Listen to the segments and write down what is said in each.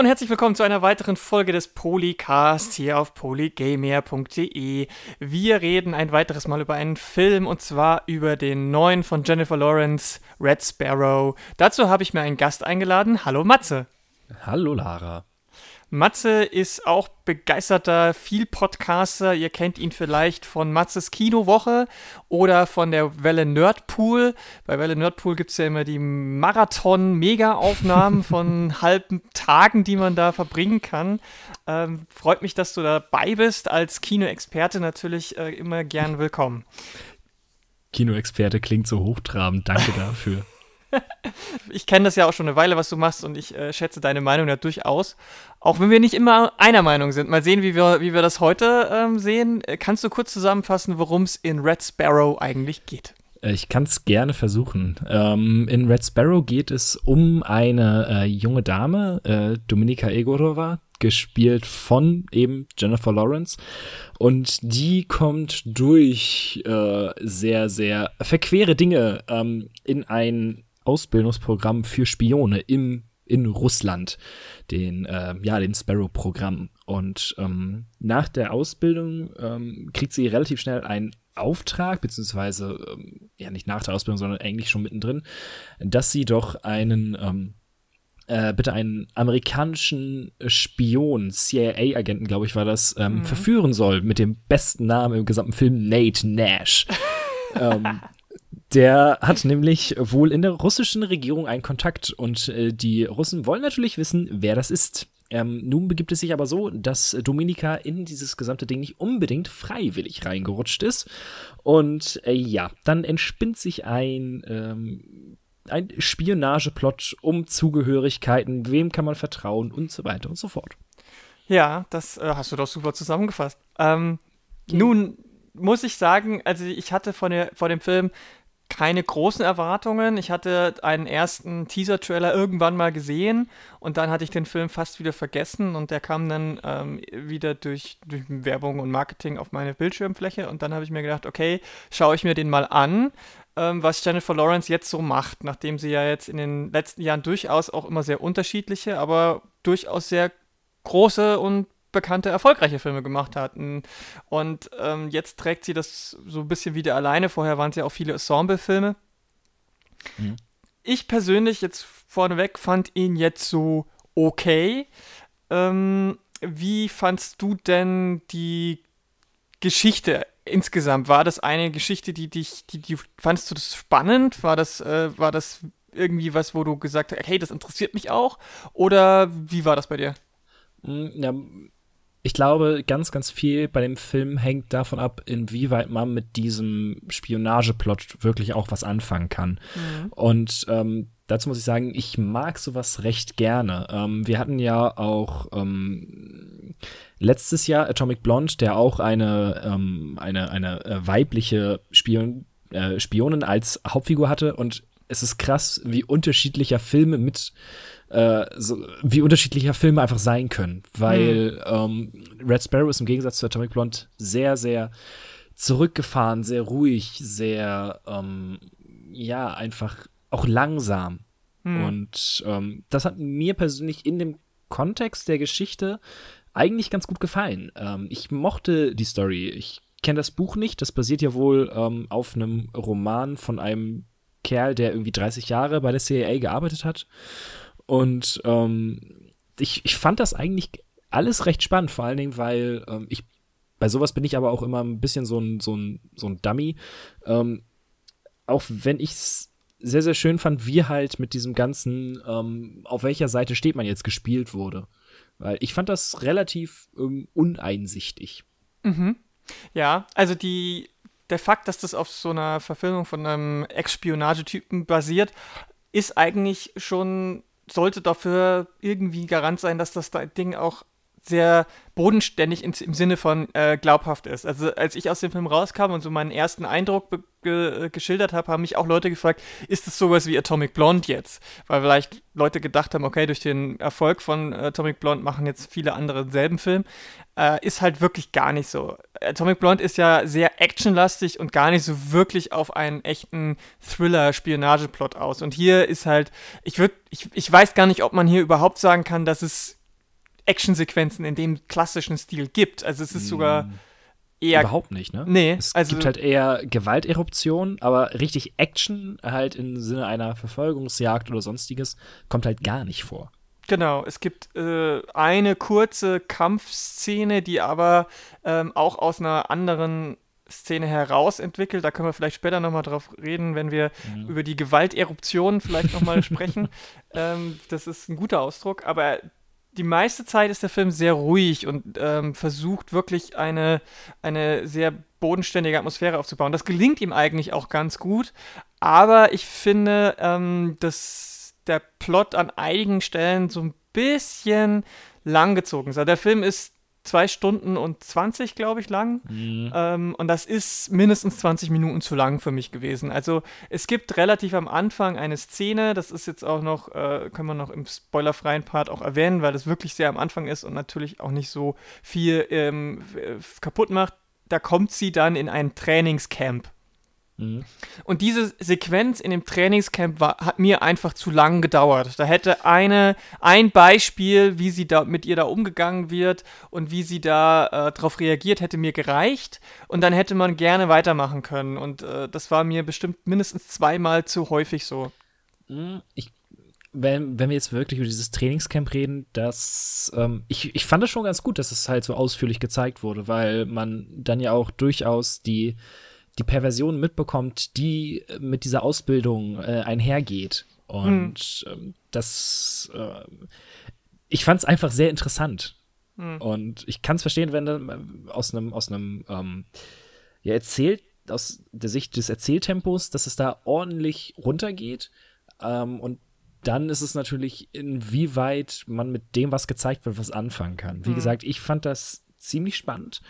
und herzlich willkommen zu einer weiteren Folge des Polycast hier auf polygamer.de. Wir reden ein weiteres Mal über einen Film und zwar über den neuen von Jennifer Lawrence, Red Sparrow. Dazu habe ich mir einen Gast eingeladen. Hallo Matze. Hallo Lara. Matze ist auch begeisterter Viel-Podcaster. Ihr kennt ihn vielleicht von Matzes Kinowoche oder von der Welle Nerdpool. Bei Welle Nerdpool gibt es ja immer die Marathon-Mega-Aufnahmen von halben Tagen, die man da verbringen kann. Ähm, freut mich, dass du dabei bist. Als Kinoexperte natürlich äh, immer gern willkommen. Kinoexperte klingt so hochtrabend. Danke dafür. ich kenne das ja auch schon eine Weile, was du machst und ich äh, schätze deine Meinung ja durchaus. Auch wenn wir nicht immer einer Meinung sind. Mal sehen, wie wir, wie wir das heute ähm, sehen. Äh, kannst du kurz zusammenfassen, worum es in Red Sparrow eigentlich geht? Äh, ich kann es gerne versuchen. Ähm, in Red Sparrow geht es um eine äh, junge Dame, äh, Dominika Egorova, gespielt von eben Jennifer Lawrence. Und die kommt durch äh, sehr, sehr verquere Dinge ähm, in ein Ausbildungsprogramm für Spione im in Russland, den äh, ja den Sparrow-Programm. Und ähm, nach der Ausbildung ähm, kriegt sie relativ schnell einen Auftrag, beziehungsweise ähm, ja nicht nach der Ausbildung, sondern eigentlich schon mittendrin, dass sie doch einen ähm, äh, bitte einen amerikanischen Spion, CIA-Agenten, glaube ich, war das, ähm, mhm. verführen soll mit dem besten Namen im gesamten Film, Nate Nash. ähm, der hat nämlich wohl in der russischen Regierung einen Kontakt und äh, die Russen wollen natürlich wissen, wer das ist. Ähm, nun begibt es sich aber so, dass Dominika in dieses gesamte Ding nicht unbedingt freiwillig reingerutscht ist. Und äh, ja, dann entspinnt sich ein, ähm, ein Spionageplot um Zugehörigkeiten, wem kann man vertrauen und so weiter und so fort. Ja, das äh, hast du doch super zusammengefasst. Ähm, okay. Nun muss ich sagen, also ich hatte von der, vor dem Film keine großen Erwartungen. Ich hatte einen ersten Teaser-Trailer irgendwann mal gesehen und dann hatte ich den Film fast wieder vergessen und der kam dann ähm, wieder durch, durch Werbung und Marketing auf meine Bildschirmfläche und dann habe ich mir gedacht, okay, schaue ich mir den mal an, ähm, was Jennifer Lawrence jetzt so macht, nachdem sie ja jetzt in den letzten Jahren durchaus auch immer sehr unterschiedliche, aber durchaus sehr große und bekannte, erfolgreiche Filme gemacht hatten. Und ähm, jetzt trägt sie das so ein bisschen wieder alleine. Vorher waren es ja auch viele Ensemble-Filme. Mhm. Ich persönlich, jetzt vorneweg, fand ihn jetzt so okay. Ähm, wie fandst du denn die Geschichte insgesamt? War das eine Geschichte, die dich, die, die fandest du das spannend? War das, äh, war das irgendwie was, wo du gesagt hast, hey, das interessiert mich auch? Oder wie war das bei dir? Hm, ja, ich glaube, ganz, ganz viel bei dem Film hängt davon ab, inwieweit man mit diesem Spionageplot wirklich auch was anfangen kann. Mhm. Und ähm, dazu muss ich sagen, ich mag sowas recht gerne. Ähm, wir hatten ja auch ähm, letztes Jahr Atomic Blonde, der auch eine, ähm, eine, eine äh, weibliche Spion, äh, Spionin als Hauptfigur hatte. Und es ist krass, wie unterschiedlicher Filme mit äh, so, wie unterschiedlicher Filme einfach sein können. Weil mhm. ähm, Red Sparrow ist im Gegensatz zu Atomic Blonde sehr, sehr zurückgefahren, sehr ruhig, sehr, ähm, ja, einfach auch langsam. Mhm. Und ähm, das hat mir persönlich in dem Kontext der Geschichte eigentlich ganz gut gefallen. Ähm, ich mochte die Story. Ich kenne das Buch nicht. Das basiert ja wohl ähm, auf einem Roman von einem Kerl, der irgendwie 30 Jahre bei der CIA gearbeitet hat und ähm, ich, ich fand das eigentlich alles recht spannend, vor allen Dingen, weil ähm, ich bei sowas bin ich aber auch immer ein bisschen so ein, so ein, so ein Dummy. Ähm, auch wenn ich es sehr, sehr schön fand, wie halt mit diesem ganzen, ähm, auf welcher Seite steht man jetzt gespielt wurde. Weil ich fand das relativ ähm, uneinsichtig. Mhm. Ja, also die, der Fakt, dass das auf so einer Verfilmung von einem Ex-Spionagetypen basiert, ist eigentlich schon sollte dafür irgendwie Garant sein, dass das Ding auch sehr bodenständig in, im Sinne von äh, glaubhaft ist. Also als ich aus dem Film rauskam und so meinen ersten Eindruck ge äh, geschildert habe, haben mich auch Leute gefragt, ist es sowas wie Atomic Blonde jetzt? Weil vielleicht Leute gedacht haben, okay, durch den Erfolg von Atomic Blonde machen jetzt viele andere denselben Film. Äh, ist halt wirklich gar nicht so. Atomic Blonde ist ja sehr actionlastig und gar nicht so wirklich auf einen echten Thriller-Spionageplot aus. Und hier ist halt, ich würde, ich, ich weiß gar nicht, ob man hier überhaupt sagen kann, dass es Actionsequenzen in dem klassischen Stil gibt. Also es ist sogar mm. eher. Überhaupt nicht, ne? Nee. Es also, gibt halt eher Gewalteruption, aber richtig Action halt im Sinne einer Verfolgungsjagd oder sonstiges kommt halt gar nicht vor. Genau, es gibt äh, eine kurze Kampfszene, die aber ähm, auch aus einer anderen Szene heraus entwickelt. Da können wir vielleicht später nochmal drauf reden, wenn wir mhm. über die Gewalteruption vielleicht nochmal sprechen. Ähm, das ist ein guter Ausdruck, aber die meiste Zeit ist der Film sehr ruhig und ähm, versucht wirklich eine, eine sehr bodenständige Atmosphäre aufzubauen. Das gelingt ihm eigentlich auch ganz gut, aber ich finde, ähm, dass der Plot an einigen Stellen so ein bisschen langgezogen ist. Also der Film ist zwei Stunden und 20, glaube ich, lang. Mhm. Ähm, und das ist mindestens 20 Minuten zu lang für mich gewesen. Also es gibt relativ am Anfang eine Szene, das ist jetzt auch noch, äh, können wir noch im spoilerfreien Part auch erwähnen, weil das wirklich sehr am Anfang ist und natürlich auch nicht so viel ähm, kaputt macht. Da kommt sie dann in ein Trainingscamp Mhm. Und diese Sequenz in dem Trainingscamp war, hat mir einfach zu lang gedauert. Da hätte eine, ein Beispiel, wie sie da mit ihr da umgegangen wird und wie sie da äh, darauf reagiert, hätte mir gereicht. Und dann hätte man gerne weitermachen können. Und äh, das war mir bestimmt mindestens zweimal zu häufig so. Mhm. Ich wenn, wenn wir jetzt wirklich über dieses Trainingscamp reden, dass ähm, ich, ich fand es schon ganz gut, dass es halt so ausführlich gezeigt wurde, weil man dann ja auch durchaus die die Perversion mitbekommt, die mit dieser Ausbildung äh, einhergeht. Und hm. ähm, das, äh, ich fand es einfach sehr interessant. Hm. Und ich kann es verstehen, wenn dann aus einem, aus einem, ähm, ja, erzählt, aus der Sicht des Erzähltempos, dass es da ordentlich runtergeht. Ähm, und dann ist es natürlich, inwieweit man mit dem, was gezeigt wird, was anfangen kann. Wie hm. gesagt, ich fand das ziemlich spannend.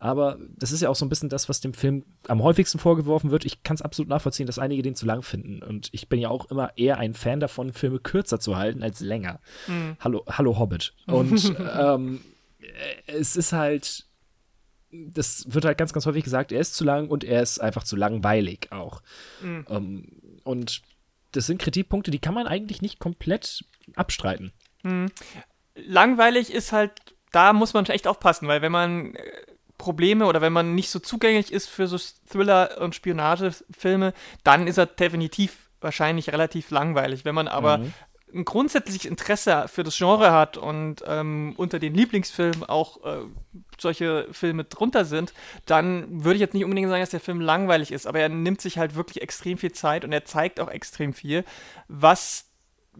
Aber das ist ja auch so ein bisschen das, was dem Film am häufigsten vorgeworfen wird. Ich kann es absolut nachvollziehen, dass einige den zu lang finden. Und ich bin ja auch immer eher ein Fan davon, Filme kürzer zu halten als länger. Mhm. Hallo, hallo Hobbit. Und ähm, es ist halt, das wird halt ganz, ganz häufig gesagt, er ist zu lang und er ist einfach zu langweilig auch. Mhm. Um, und das sind Kritikpunkte, die kann man eigentlich nicht komplett abstreiten. Mhm. Langweilig ist halt, da muss man echt aufpassen, weil wenn man äh, Probleme oder wenn man nicht so zugänglich ist für so Thriller- und Spionagefilme, dann ist er definitiv wahrscheinlich relativ langweilig. Wenn man aber mhm. ein grundsätzliches Interesse für das Genre hat und ähm, unter den Lieblingsfilmen auch äh, solche Filme drunter sind, dann würde ich jetzt nicht unbedingt sagen, dass der Film langweilig ist, aber er nimmt sich halt wirklich extrem viel Zeit und er zeigt auch extrem viel, was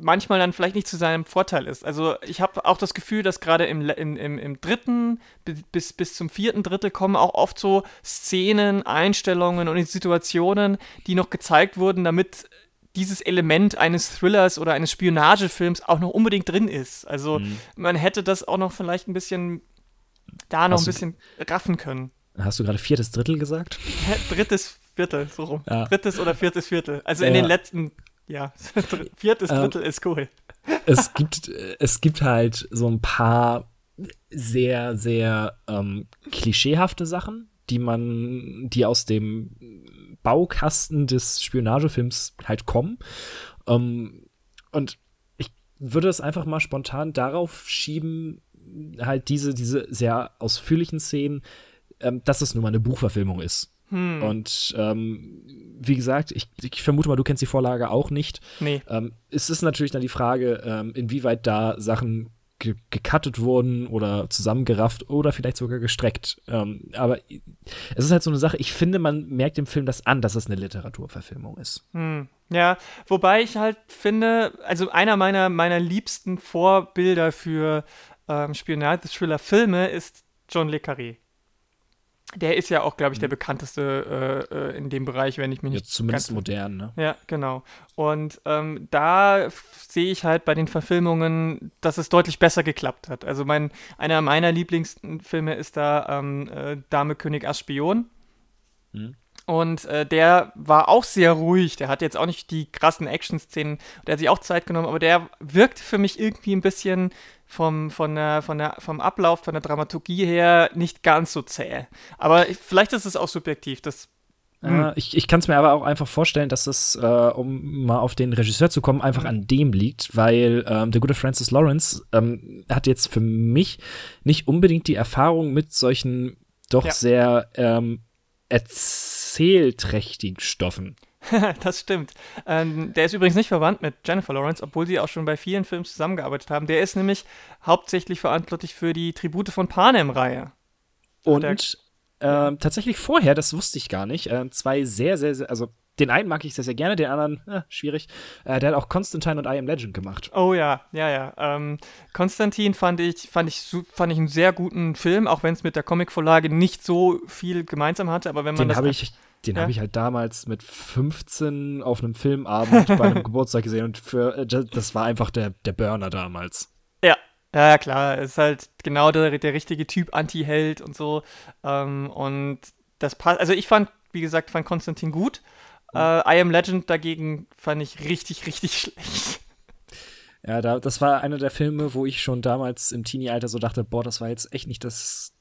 manchmal dann vielleicht nicht zu seinem Vorteil ist. Also ich habe auch das Gefühl, dass gerade im, im, im, im, dritten bis, bis zum vierten Drittel kommen auch oft so Szenen, Einstellungen und Situationen, die noch gezeigt wurden, damit dieses Element eines Thrillers oder eines Spionagefilms auch noch unbedingt drin ist. Also mhm. man hätte das auch noch vielleicht ein bisschen da noch Hast ein bisschen raffen können. Hast du gerade viertes Drittel gesagt? Drittes Viertel, so rum. Ja. Drittes oder viertes Viertel. Also ja. in den letzten ja, viertes ähm, Drittel ähm, ist cool. Es gibt, es gibt halt so ein paar sehr, sehr ähm, klischeehafte Sachen, die man, die aus dem Baukasten des Spionagefilms halt kommen. Ähm, und ich würde es einfach mal spontan darauf schieben, halt diese, diese sehr ausführlichen Szenen, ähm, dass es nur mal eine Buchverfilmung ist. Hm. Und ähm, wie gesagt, ich, ich, vermute mal, du kennst die Vorlage auch nicht. Nee. Ähm, es ist natürlich dann die Frage, ähm, inwieweit da Sachen ge gecuttet wurden oder zusammengerafft oder vielleicht sogar gestreckt. Ähm, aber es ist halt so eine Sache, ich finde, man merkt dem Film das an, dass es eine Literaturverfilmung ist. Hm. Ja, wobei ich halt finde, also einer meiner, meiner liebsten Vorbilder für ähm, Spionage-Thriller-Filme ist John Le Carré der ist ja auch, glaube ich, der mhm. bekannteste äh, äh, in dem Bereich, wenn ich mich nicht. Ja, zumindest modern, ne? Ja, genau. Und ähm, da sehe ich halt bei den Verfilmungen, dass es deutlich besser geklappt hat. Also mein, einer meiner Lieblingsfilme ist da ähm, äh, Dame König als Spion. Mhm. Und äh, der war auch sehr ruhig. Der hat jetzt auch nicht die krassen Action-Szenen. Der hat sich auch Zeit genommen, aber der wirkt für mich irgendwie ein bisschen vom, von der, von der, vom Ablauf, von der Dramaturgie her nicht ganz so zäh. Aber vielleicht ist es auch subjektiv. Das Hm. ich ich kann es mir aber auch einfach vorstellen, dass es, äh, um mal auf den Regisseur zu kommen, einfach an dem liegt, weil ähm, der gute Francis Lawrence ähm, hat jetzt für mich nicht unbedingt die Erfahrung mit solchen doch ja. sehr ähm, erzählträchtigen Stoffen. das stimmt. Ähm, der ist übrigens nicht verwandt mit Jennifer Lawrence, obwohl sie auch schon bei vielen Filmen zusammengearbeitet haben. Der ist nämlich hauptsächlich verantwortlich für die Tribute von Panem-Reihe. Und äh, tatsächlich vorher, das wusste ich gar nicht, äh, zwei sehr, sehr, sehr, also den einen mag ich sehr, sehr gerne, den anderen, äh, schwierig. Äh, der hat auch Constantine und I Am Legend gemacht. Oh ja, ja, ja. Ähm, Konstantin fand ich, fand, ich, fand ich einen sehr guten Film, auch wenn es mit der Comicvorlage nicht so viel gemeinsam hatte. Aber wenn man den habe ich, den ja? habe ich halt damals mit 15 auf einem Filmabend bei einem Geburtstag gesehen und für äh, das war einfach der, der Burner damals. Ja, ja, klar, ist halt genau der, der richtige Typ Anti-Held und so. Ähm, und das passt, also ich fand, wie gesagt, fand Konstantin gut. Uh, I Am Legend dagegen fand ich richtig, richtig schlecht. Ja, da, das war einer der Filme, wo ich schon damals im Teenie-Alter so dachte, boah, das war jetzt echt nicht das,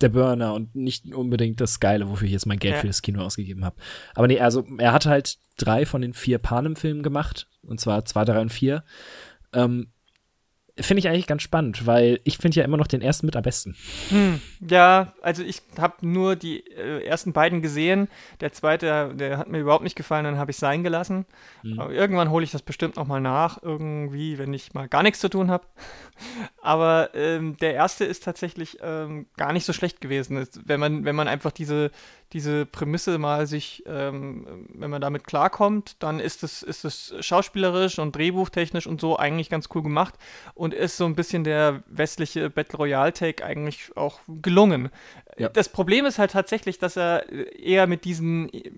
der Burner und nicht unbedingt das Geile, wofür ich jetzt mein Geld ja. für das Kino ausgegeben habe. Aber nee, also er hat halt drei von den vier Panem-Filmen gemacht, und zwar zwei, drei und vier. Ähm, finde ich eigentlich ganz spannend, weil ich finde ja immer noch den ersten mit am besten. Hm, ja, also ich habe nur die äh, ersten beiden gesehen. Der zweite, der hat mir überhaupt nicht gefallen, dann habe ich sein gelassen. Mhm. irgendwann hole ich das bestimmt noch mal nach, irgendwie, wenn ich mal gar nichts zu tun habe. Aber ähm, der erste ist tatsächlich ähm, gar nicht so schlecht gewesen, wenn man, wenn man einfach diese, diese Prämisse mal sich, ähm, wenn man damit klarkommt, dann ist es, ist es schauspielerisch und drehbuchtechnisch und so eigentlich ganz cool gemacht und ist so ein bisschen der westliche Battle Royale-Take eigentlich auch gelungen. Ja. Das Problem ist halt tatsächlich, dass er eher mit diesen äh,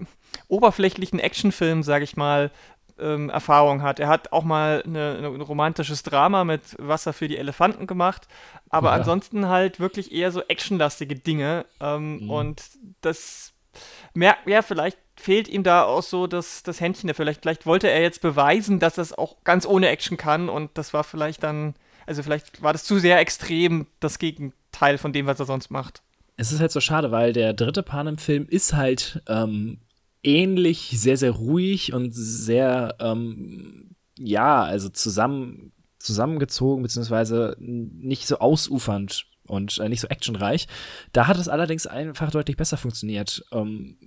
oberflächlichen Actionfilmen, sage ich mal, ähm, Erfahrung hat. Er hat auch mal eine, ein romantisches Drama mit Wasser für die Elefanten gemacht, aber ja. ansonsten halt wirklich eher so actionlastige Dinge. Ähm, mhm. Und das merkt, ja, vielleicht fehlt ihm da auch so das, das Händchen. Vielleicht, vielleicht wollte er jetzt beweisen, dass das auch ganz ohne Action kann und das war vielleicht dann, also vielleicht war das zu sehr extrem das Gegenteil von dem, was er sonst macht. Es ist halt so schade, weil der dritte Panem-Film ist halt ähm, ähnlich, sehr, sehr ruhig und sehr, ähm, ja, also zusammen, zusammengezogen, beziehungsweise nicht so ausufernd und äh, nicht so actionreich. Da hat es allerdings einfach deutlich besser funktioniert. Ähm,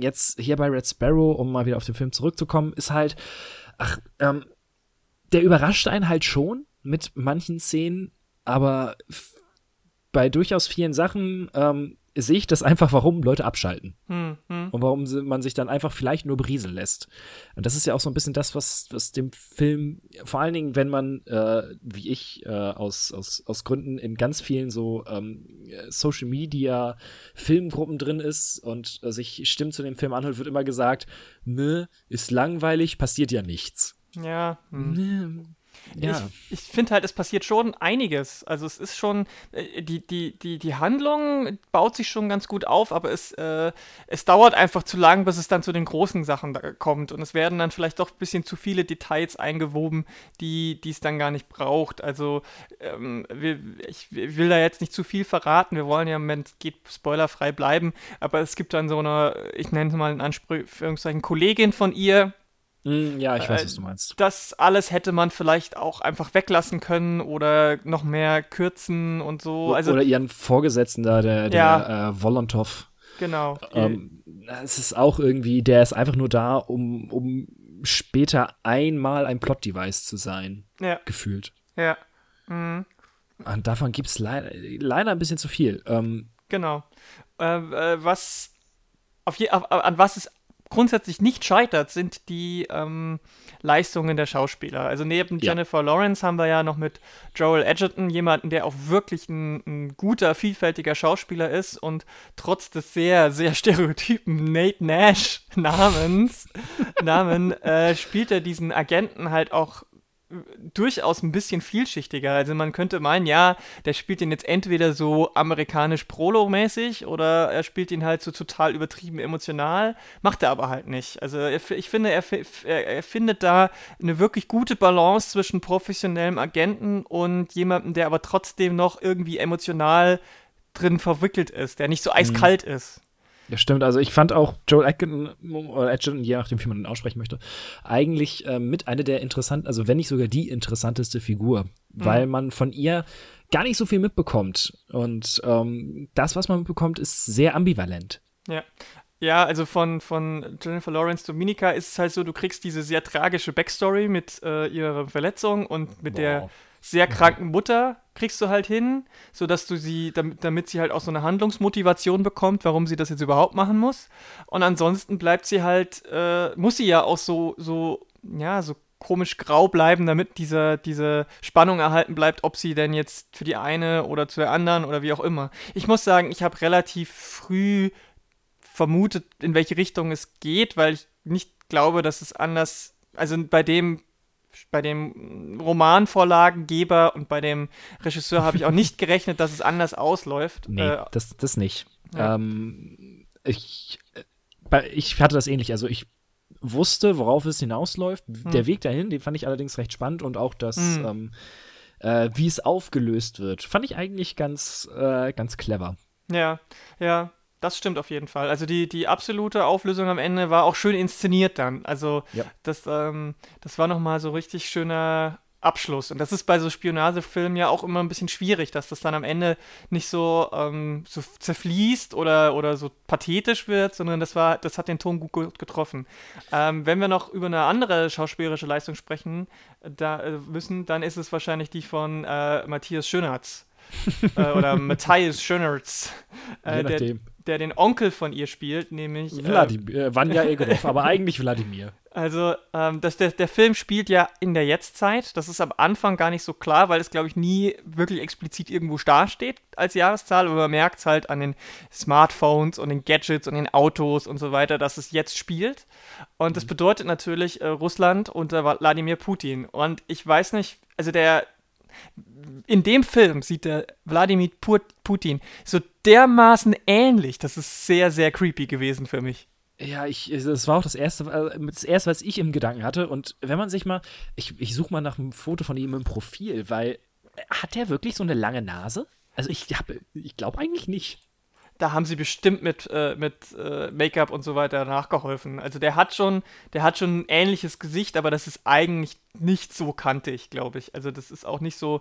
jetzt hier bei Red Sparrow, um mal wieder auf den Film zurückzukommen, ist halt, ach, ähm, der überrascht einen halt schon mit manchen Szenen, aber bei durchaus vielen Sachen ähm, sehe ich das einfach, warum Leute abschalten. Hm, hm. Und warum man sich dann einfach vielleicht nur berieseln lässt. Und das ist ja auch so ein bisschen das, was, was dem Film, vor allen Dingen, wenn man, äh, wie ich, äh, aus, aus, aus Gründen in ganz vielen so ähm, Social Media Filmgruppen drin ist und äh, sich Stimmen zu dem Film anhört, wird immer gesagt, ne, ist langweilig, passiert ja nichts. Ja. Hm. Ja. Ich, ich finde halt, es passiert schon einiges. Also es ist schon, äh, die, die, die, die Handlung baut sich schon ganz gut auf, aber es, äh, es dauert einfach zu lang, bis es dann zu den großen Sachen kommt. Und es werden dann vielleicht doch ein bisschen zu viele Details eingewoben, die es dann gar nicht braucht. Also ähm, wir, ich will da jetzt nicht zu viel verraten. Wir wollen ja im Moment geht spoilerfrei bleiben, aber es gibt dann so eine, ich nenne es mal in Anführungszeichen, Kollegin von ihr, hm, ja, ich weiß, äh, was du meinst. Das alles hätte man vielleicht auch einfach weglassen können oder noch mehr kürzen und so. Also, oder ihren Vorgesetzten da, der, der ja. äh, Volontov. Genau. Ähm, es ist auch irgendwie, der ist einfach nur da, um, um später einmal ein Plot-Device zu sein. Ja. Gefühlt. Ja. Mhm. Und davon gibt es leider, leider ein bisschen zu viel. Ähm, genau. Äh, äh, was auf je, auf, an was es grundsätzlich nicht scheitert, sind die ähm, Leistungen der Schauspieler. Also neben ja. Jennifer Lawrence haben wir ja noch mit Joel Edgerton jemanden, der auch wirklich ein, ein, guter, vielfältiger Schauspieler ist und trotz des sehr, sehr stereotypen Nate Nash Namens, Namen äh, spielt er diesen Agenten halt auch durchaus ein bisschen vielschichtiger. Also man könnte meinen, ja, der spielt ihn jetzt entweder so amerikanisch Prolo-mäßig oder er spielt ihn halt so total übertrieben emotional, macht er aber halt nicht. Also ich finde, er, er, findet da eine wirklich gute Balance zwischen professionellem Agenten und jemandem, der aber trotzdem noch irgendwie emotional drin verwickelt ist, der nicht so eiskalt mhm. ist. Ja, stimmt. Also ich fand auch Joel Edgerton, oder Edgerton, je nachdem, wie man ihn aussprechen möchte, eigentlich äh, mit einer der interessanten, also wenn nicht sogar die interessanteste Figur, mhm. weil man von ihr gar nicht so viel mitbekommt. Und ähm, das, was man mitbekommt, ist sehr ambivalent. Ja. Ja, also von, von Jennifer Lawrence Dominica ist es halt so, du kriegst diese sehr tragische Backstory mit äh, ihrer Verletzung und mit Boah. der sehr kranken Mutter kriegst du halt hin, sodass du sie, damit, damit sie halt auch so eine Handlungsmotivation bekommt, warum sie das jetzt überhaupt machen muss. Und ansonsten bleibt sie halt, äh, muss sie ja auch so, so, ja, so komisch grau bleiben, damit diese, diese Spannung erhalten bleibt, ob sie denn jetzt für die eine oder zu der anderen oder wie auch immer. Ich muss sagen, ich habe relativ früh vermutet, in welche Richtung es geht, weil ich nicht glaube, dass es anders, also bei dem bei dem Romanvorlagengeber und bei dem Regisseur habe ich auch nicht gerechnet, dass es anders ausläuft. Nee, äh, das, das nicht. Ja. Ähm, ich, ich hatte das ähnlich. Also ich wusste, worauf es hinausläuft. Hm. Der Weg dahin, den fand ich allerdings recht spannend und auch das, hm. ähm, äh, wie es aufgelöst wird, fand ich eigentlich ganz, äh, ganz clever. Ja, ja. Das stimmt auf jeden Fall. Also die, die absolute Auflösung am Ende war auch schön inszeniert dann. Also ja. das, ähm, das war nochmal so richtig schöner Abschluss. Und das ist bei so Spionagefilmen ja auch immer ein bisschen schwierig, dass das dann am Ende nicht so, ähm, so zerfließt oder, oder so pathetisch wird, sondern das war, das hat den Ton gut getroffen. Ähm, wenn wir noch über eine andere schauspielerische Leistung sprechen da, äh, müssen, dann ist es wahrscheinlich die von äh, Matthias Schönertz. Äh, oder Matthias Schönertz. Äh, der, der den Onkel von ihr spielt, nämlich. Äh, Wladimir, äh, Egorov, aber eigentlich Wladimir. Also, ähm, das, der, der Film spielt ja in der Jetztzeit. Das ist am Anfang gar nicht so klar, weil es, glaube ich, nie wirklich explizit irgendwo dasteht als Jahreszahl. Aber man merkt es halt an den Smartphones und den Gadgets und den Autos und so weiter, dass es jetzt spielt. Und das mhm. bedeutet natürlich äh, Russland unter Wladimir Putin. Und ich weiß nicht, also der, in dem Film sieht der Wladimir Putin so dermaßen ähnlich. Das ist sehr, sehr creepy gewesen für mich. Ja, ich, das war auch das erste, äh, das erste, was ich im Gedanken hatte. Und wenn man sich mal, ich, ich suche mal nach einem Foto von ihm im Profil, weil hat er wirklich so eine lange Nase? Also ich, ich glaube eigentlich nicht da haben sie bestimmt mit, äh, mit äh, Make-up und so weiter nachgeholfen. Also der hat schon, der hat schon ein ähnliches Gesicht, aber das ist eigentlich nicht so kantig, glaube ich. Also das ist auch nicht so.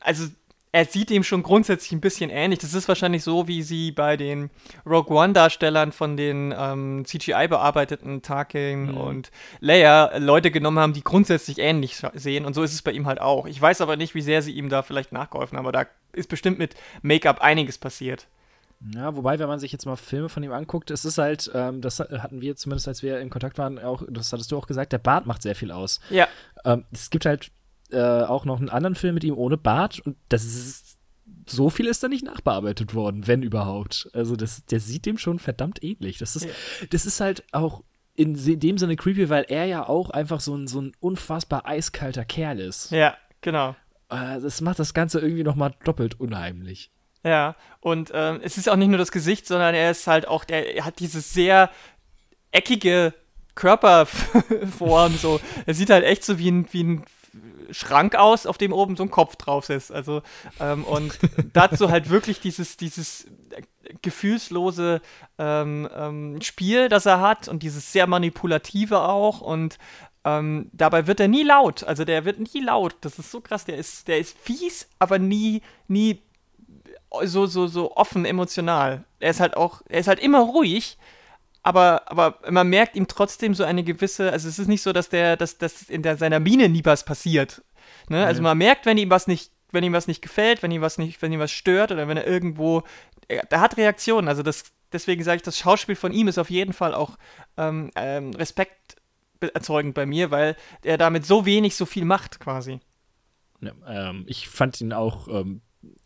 Also er sieht ihm schon grundsätzlich ein bisschen ähnlich. Das ist wahrscheinlich so, wie sie bei den Rogue One-Darstellern von den ähm, CGI-bearbeiteten Tarkin mhm. und Leia Leute genommen haben, die grundsätzlich ähnlich sehen. Und so ist es bei ihm halt auch. Ich weiß aber nicht, wie sehr sie ihm da vielleicht nachgeholfen haben, aber da ist bestimmt mit Make-up einiges passiert. Ja, wobei, wenn man sich jetzt mal Filme von ihm anguckt, es ist halt, ähm, das hatten wir zumindest, als wir in Kontakt waren, auch, das hattest du auch gesagt, der Bart macht sehr viel aus. Ja. Ähm, es gibt halt äh, auch noch einen anderen Film mit ihm ohne Bart und das ist, so viel ist da nicht nachbearbeitet worden, wenn überhaupt. Also das, der sieht dem schon verdammt ähnlich. Das ist, ja. das ist halt auch in dem Sinne creepy, weil er ja auch einfach so ein, so ein unfassbar eiskalter Kerl ist. Ja, genau. Äh, das macht das Ganze irgendwie noch mal doppelt unheimlich. Ja, und ähm, es ist auch nicht nur das Gesicht, sondern er ist halt auch, der, er hat diese sehr eckige Körperform, so. Er sieht halt echt so wie ein, wie ein Schrank aus, auf dem oben so ein Kopf drauf ist. Also, ähm, und dazu halt wirklich dieses, dieses gefühlslose ähm, ähm, Spiel, das er hat und dieses sehr manipulative auch und ähm, dabei wird er nie laut. Also der wird nie laut. Das ist so krass. Der ist, der ist fies, aber nie, nie so, so, so offen emotional. Er ist halt auch, er ist halt immer ruhig, aber, aber man merkt ihm trotzdem so eine gewisse, also es ist nicht so, dass der, dass, dass in der, seiner Miene nie was passiert. Ne? Also man merkt, wenn ihm was nicht, wenn ihm was nicht gefällt, wenn ihm was nicht, wenn ihm was stört oder wenn er irgendwo, er, er hat Reaktionen. Also das, deswegen sage ich, das Schauspiel von ihm ist auf jeden Fall auch ähm, ähm, Respekt erzeugend bei mir, weil er damit so wenig so viel macht quasi. Ja, ähm, ich fand ihn auch ähm,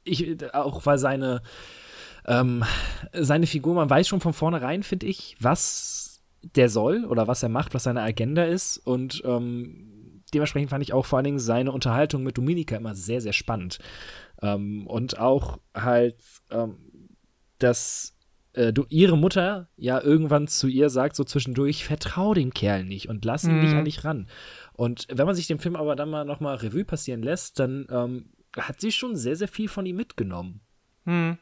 ich, auch weil seine, ähm, seine Figur, man weiß schon von vornherein, finde ich, was der soll oder was er macht, was seine Agenda ist. Und ähm, dementsprechend fand ich auch vor allen Dingen seine Unterhaltung mit Dominika immer sehr, sehr spannend. Ähm, und auch halt, ähm, dass äh, du, ihre Mutter ja irgendwann zu ihr sagt, so zwischendurch, vertrau dem Kerl nicht und lass ihn mhm. nicht an dich ran. Und wenn man sich den Film aber dann mal nochmal Revue passieren lässt, dann ähm, hat sie schon sehr, sehr viel von ihm mitgenommen. Hm.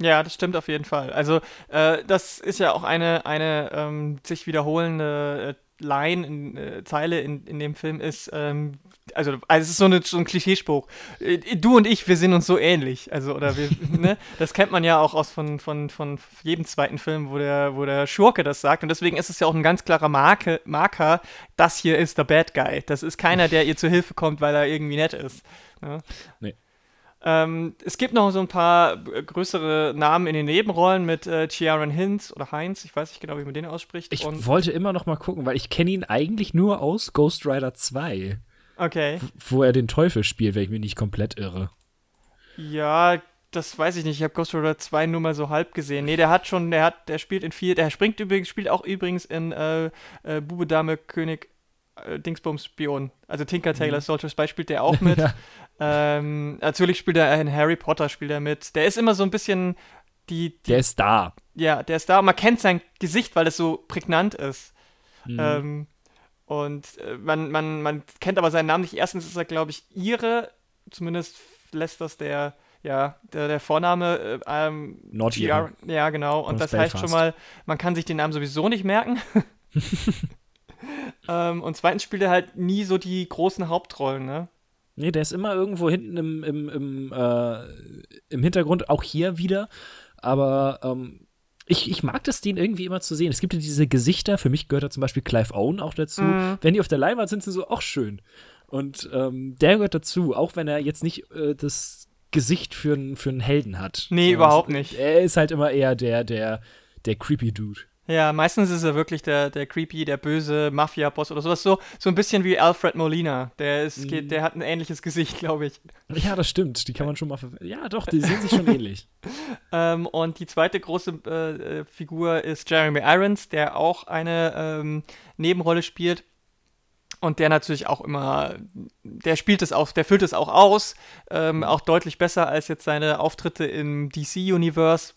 Ja, das stimmt auf jeden Fall. Also äh, das ist ja auch eine, eine ähm, sich wiederholende äh, Line, in, äh, Zeile in, in dem Film ist, ähm, also, also es ist so, eine, so ein Klischeespruch. Äh, du und ich, wir sind uns so ähnlich. Also, oder wir, ne? Das kennt man ja auch aus von, von, von jedem zweiten Film, wo der, wo der Schurke das sagt. Und deswegen ist es ja auch ein ganz klarer Marke, Marker, das hier ist der Bad Guy. Das ist keiner, der ihr zu Hilfe kommt, weil er irgendwie nett ist. Ne? Nee. Ähm, es gibt noch so ein paar größere Namen in den Nebenrollen mit äh, Chiaran Hinz oder Heinz, ich weiß nicht genau, wie man den ausspricht. Ich und wollte immer noch mal gucken, weil ich kenne ihn eigentlich nur aus Ghost Rider 2. Okay. Wo er den Teufel spielt, wenn ich mich nicht komplett irre. Ja, das weiß ich nicht. Ich habe Ghost Rider 2 nur mal so halb gesehen. Nee, der hat schon, der hat, der spielt in viel, der springt übrigens, spielt auch übrigens in äh, äh, Bube Dame König äh, Dingsbums Spion. Also Tinker Taylor mhm. Soldier Spy spielt der auch mit. ja. Ähm, natürlich spielt er in Harry Potter spielt er mit. Der ist immer so ein bisschen die, die, Der ist da. Ja, der ist da. Man kennt sein Gesicht, weil es so prägnant ist. Mhm. Ähm, und äh, man, man, man kennt aber seinen Namen nicht. Erstens ist er, glaube ich, ihre. Zumindest lässt das der, ja, der, der Vorname. Äh, ähm, Nordjäger. Ja, genau. Und das heißt schon mal, man kann sich den Namen sowieso nicht merken. ähm, und zweitens spielt er halt nie so die großen Hauptrollen, ne? Nee, der ist immer irgendwo hinten im, im, im, äh, im Hintergrund, auch hier wieder. Aber ähm, ich, ich mag das, den irgendwie immer zu sehen. Es gibt ja diese Gesichter, für mich gehört da zum Beispiel Clive Owen auch dazu. Mhm. Wenn die auf der Leinwand sind, sind sie so auch schön. Und ähm, der gehört dazu, auch wenn er jetzt nicht äh, das Gesicht für, für einen Helden hat. Nee, so, überhaupt nicht. Er ist halt immer eher der, der, der creepy Dude. Ja, meistens ist er wirklich der, der creepy, der böse Mafia-Boss oder sowas. So, so ein bisschen wie Alfred Molina. Der, ist, mm. der hat ein ähnliches Gesicht, glaube ich. Ja, das stimmt. Die kann man schon mal. Ja, doch, die sehen sich schon ähnlich. ähm, und die zweite große äh, äh, Figur ist Jeremy Irons, der auch eine ähm, Nebenrolle spielt. Und der natürlich auch immer, der spielt es auch, der füllt es auch aus, ähm, mhm. auch deutlich besser als jetzt seine Auftritte im DC-Universe,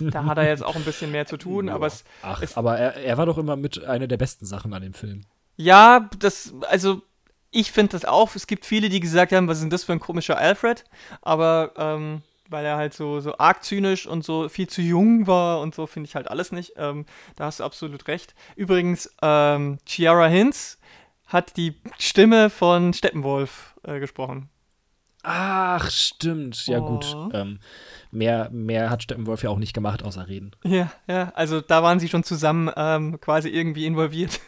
da hat er jetzt auch ein bisschen mehr zu tun, ja. aber es. Ach, es, aber er, er war doch immer mit einer der besten Sachen an dem Film. Ja, das, also ich finde das auch. Es gibt viele, die gesagt haben, was ist denn das für ein komischer Alfred? Aber ähm, weil er halt so, so arg zynisch und so viel zu jung war und so, finde ich halt alles nicht. Ähm, da hast du absolut recht. Übrigens, ähm, Chiara Hinz hat die Stimme von Steppenwolf äh, gesprochen. Ach, stimmt. Ja, oh. gut. Ähm, mehr, mehr hat Steppenwolf ja auch nicht gemacht, außer reden. Ja, ja, also da waren sie schon zusammen ähm, quasi irgendwie involviert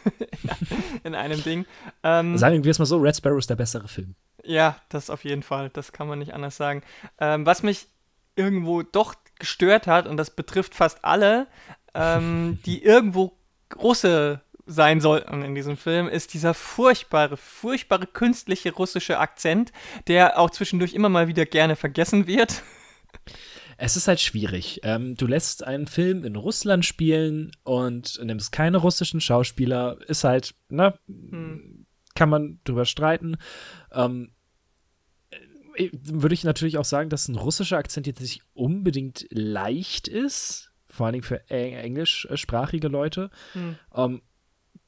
in einem Ding. Ähm, sagen wir es mal so, Red Sparrow ist der bessere Film. Ja, das auf jeden Fall, das kann man nicht anders sagen. Ähm, was mich irgendwo doch gestört hat, und das betrifft fast alle, ähm, die irgendwo Russe sein sollten in diesem Film, ist dieser furchtbare, furchtbare künstliche russische Akzent, der auch zwischendurch immer mal wieder gerne vergessen wird. Es ist halt schwierig. Ähm, du lässt einen Film in Russland spielen und nimmst keine russischen Schauspieler. Ist halt, ne? Hm. Kann man drüber streiten. Ähm, äh, würde ich natürlich auch sagen, dass ein russischer Akzent jetzt nicht unbedingt leicht ist. Vor allen Dingen für englischsprachige Leute. Hm. Ähm,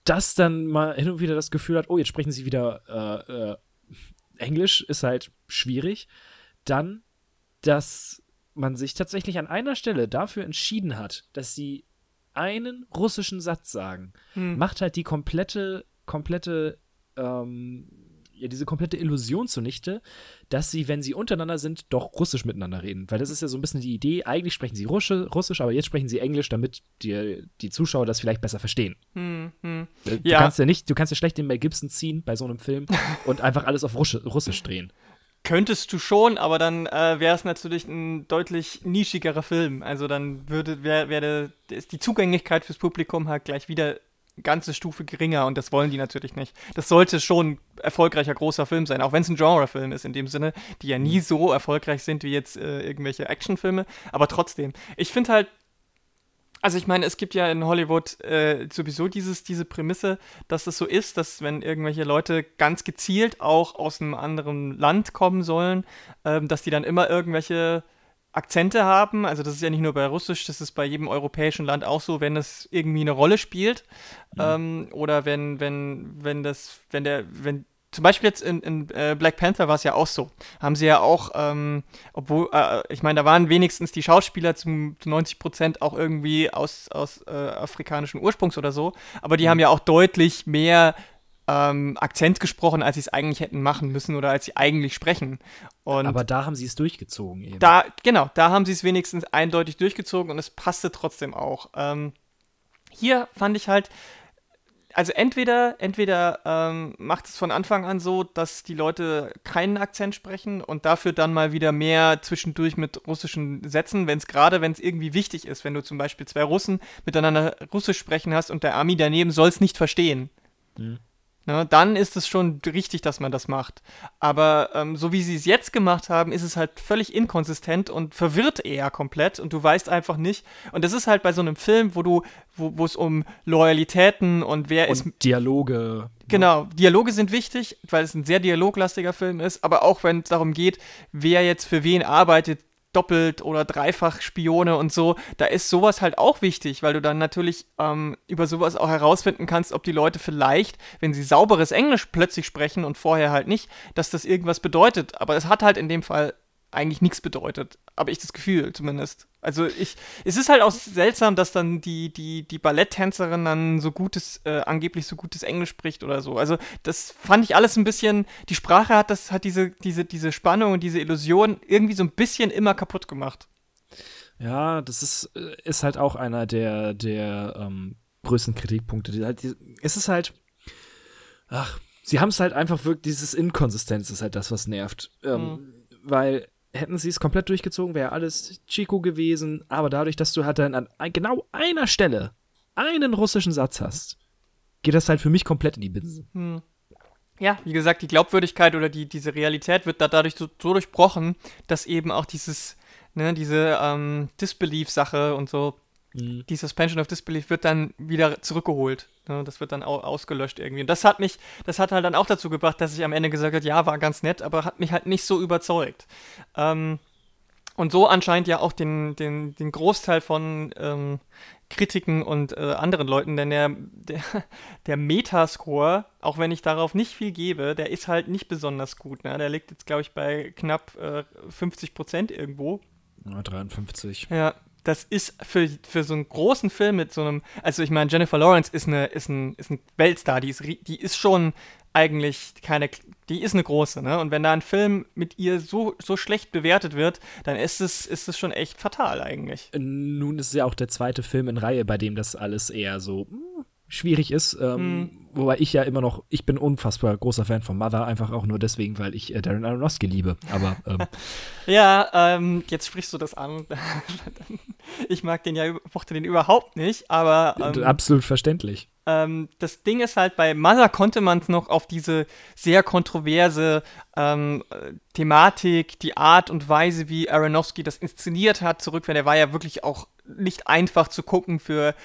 dass dann mal hin und wieder das Gefühl hat, oh, jetzt sprechen sie wieder äh, äh, Englisch, ist halt schwierig. Dann, dass man sich tatsächlich an einer Stelle dafür entschieden hat, dass sie einen russischen Satz sagen, hm. macht halt die komplette, komplette, ähm, ja, diese komplette Illusion zunichte, dass sie, wenn sie untereinander sind, doch Russisch miteinander reden. Weil das ist ja so ein bisschen die Idee, eigentlich sprechen sie Russisch, aber jetzt sprechen sie Englisch, damit die, die Zuschauer das vielleicht besser verstehen. Hm, hm. Du ja. kannst ja nicht, du kannst ja schlecht den Mel Gibson ziehen bei so einem Film und einfach alles auf Russisch drehen. Könntest du schon, aber dann äh, wäre es natürlich ein deutlich nischigerer Film. Also dann würde wäre wär die Zugänglichkeit fürs Publikum halt gleich wieder ganze Stufe geringer und das wollen die natürlich nicht. Das sollte schon ein erfolgreicher großer Film sein, auch wenn es ein Genrefilm ist in dem Sinne, die ja nie so erfolgreich sind wie jetzt äh, irgendwelche Actionfilme, aber trotzdem. Ich finde halt also ich meine, es gibt ja in Hollywood äh, sowieso dieses, diese Prämisse, dass es so ist, dass wenn irgendwelche Leute ganz gezielt auch aus einem anderen Land kommen sollen, ähm, dass die dann immer irgendwelche Akzente haben. Also das ist ja nicht nur bei Russisch, das ist bei jedem europäischen Land auch so, wenn es irgendwie eine Rolle spielt. Mhm. Ähm, oder wenn, wenn, wenn das, wenn der, wenn zum Beispiel jetzt in, in äh, Black Panther war es ja auch so. Haben sie ja auch, ähm, obwohl, äh, ich meine, da waren wenigstens die Schauspieler zum, zu 90 Prozent auch irgendwie aus, aus äh, afrikanischen Ursprungs oder so, aber die mhm. haben ja auch deutlich mehr ähm, Akzent gesprochen, als sie es eigentlich hätten machen müssen oder als sie eigentlich sprechen. Und aber da haben sie es durchgezogen eben. Da, genau, da haben sie es wenigstens eindeutig durchgezogen und es passte trotzdem auch. Ähm, hier fand ich halt, also entweder, entweder ähm, macht es von Anfang an so, dass die Leute keinen Akzent sprechen und dafür dann mal wieder mehr zwischendurch mit russischen Sätzen, wenn es gerade, wenn es irgendwie wichtig ist, wenn du zum Beispiel zwei Russen miteinander Russisch sprechen hast und der Ami daneben soll es nicht verstehen. Mhm ne, dann ist es schon richtig, dass man das macht. Aber ähm, so wie sie es jetzt gemacht haben, ist es halt völlig inkonsistent und verwirrt eher komplett und du weißt einfach nicht. Und das ist halt bei so einem Film, wo du, wo es um Loyalitäten und wer und ist. Dialoge. Genau, Dialoge sind wichtig, weil es ein sehr dialoglastiger Film ist, aber auch wenn es darum geht, wer jetzt für wen arbeitet, doppelt oder dreifach Spione und so, da ist sowas halt auch wichtig, weil du dann natürlich ähm, über sowas auch herausfinden kannst, ob die Leute vielleicht, wenn sie sauberes Englisch plötzlich sprechen und vorher halt nicht, dass das irgendwas bedeutet. Aber es hat halt in dem Fall eigentlich nichts bedeutet. Habe ich das Gefühl zumindest. Also ich, es ist halt auch seltsam, dass dann die, die, die Balletttänzerin dann so gutes, äh, angeblich so gutes Englisch spricht oder so. Also das fand ich alles ein bisschen, die Sprache hat das, hat diese, diese, diese Spannung und diese Illusion irgendwie so ein bisschen immer kaputt gemacht. Ja, das ist, äh, ist halt auch einer der, der ähm, größten Kritikpunkte. Die, halt, die, es ist halt, ach, sie haben es halt einfach wirklich, dieses Inkonsistenz ist halt das, was nervt. Ähm, mhm. Weil hätten sie es komplett durchgezogen, wäre alles Chico gewesen. Aber dadurch, dass du halt dann an genau einer Stelle einen russischen Satz hast, geht das halt für mich komplett in die Binsen. Hm. Ja, wie gesagt, die Glaubwürdigkeit oder die, diese Realität wird da dadurch so, so durchbrochen, dass eben auch dieses, ne, diese ähm, Disbelief-Sache und so Mhm. Die Suspension of Disbelief wird dann wieder zurückgeholt. Ne? Das wird dann au ausgelöscht irgendwie. Und das hat mich, das hat halt dann auch dazu gebracht, dass ich am Ende gesagt habe, ja, war ganz nett, aber hat mich halt nicht so überzeugt. Ähm, und so anscheinend ja auch den, den, den Großteil von ähm, Kritiken und äh, anderen Leuten, denn der, der, der Metascore, auch wenn ich darauf nicht viel gebe, der ist halt nicht besonders gut. Ne? Der liegt jetzt, glaube ich, bei knapp äh, 50 Prozent irgendwo. Ja, 53. Ja, das ist für, für so einen großen Film mit so einem, also ich meine, Jennifer Lawrence ist eine, ist ein, ist ein Weltstar, die ist, die ist schon eigentlich keine, die ist eine große, ne? Und wenn da ein Film mit ihr so, so schlecht bewertet wird, dann ist es, ist es schon echt fatal eigentlich. Nun ist es ja auch der zweite Film in Reihe, bei dem das alles eher so hm, schwierig ist. Ähm, hm. Wobei ich ja immer noch, ich bin unfassbar großer Fan von Mother, einfach auch nur deswegen, weil ich äh, Darren Aronofsky liebe. Aber ähm. ja, ähm, jetzt sprichst du das an. ich mag den ja, mochte den überhaupt nicht, aber ähm, absolut verständlich. Ähm, das Ding ist halt, bei Mother konnte man es noch auf diese sehr kontroverse ähm, Thematik, die Art und Weise, wie Aronofsky das inszeniert hat, zurückführen. Der war ja wirklich auch nicht einfach zu gucken für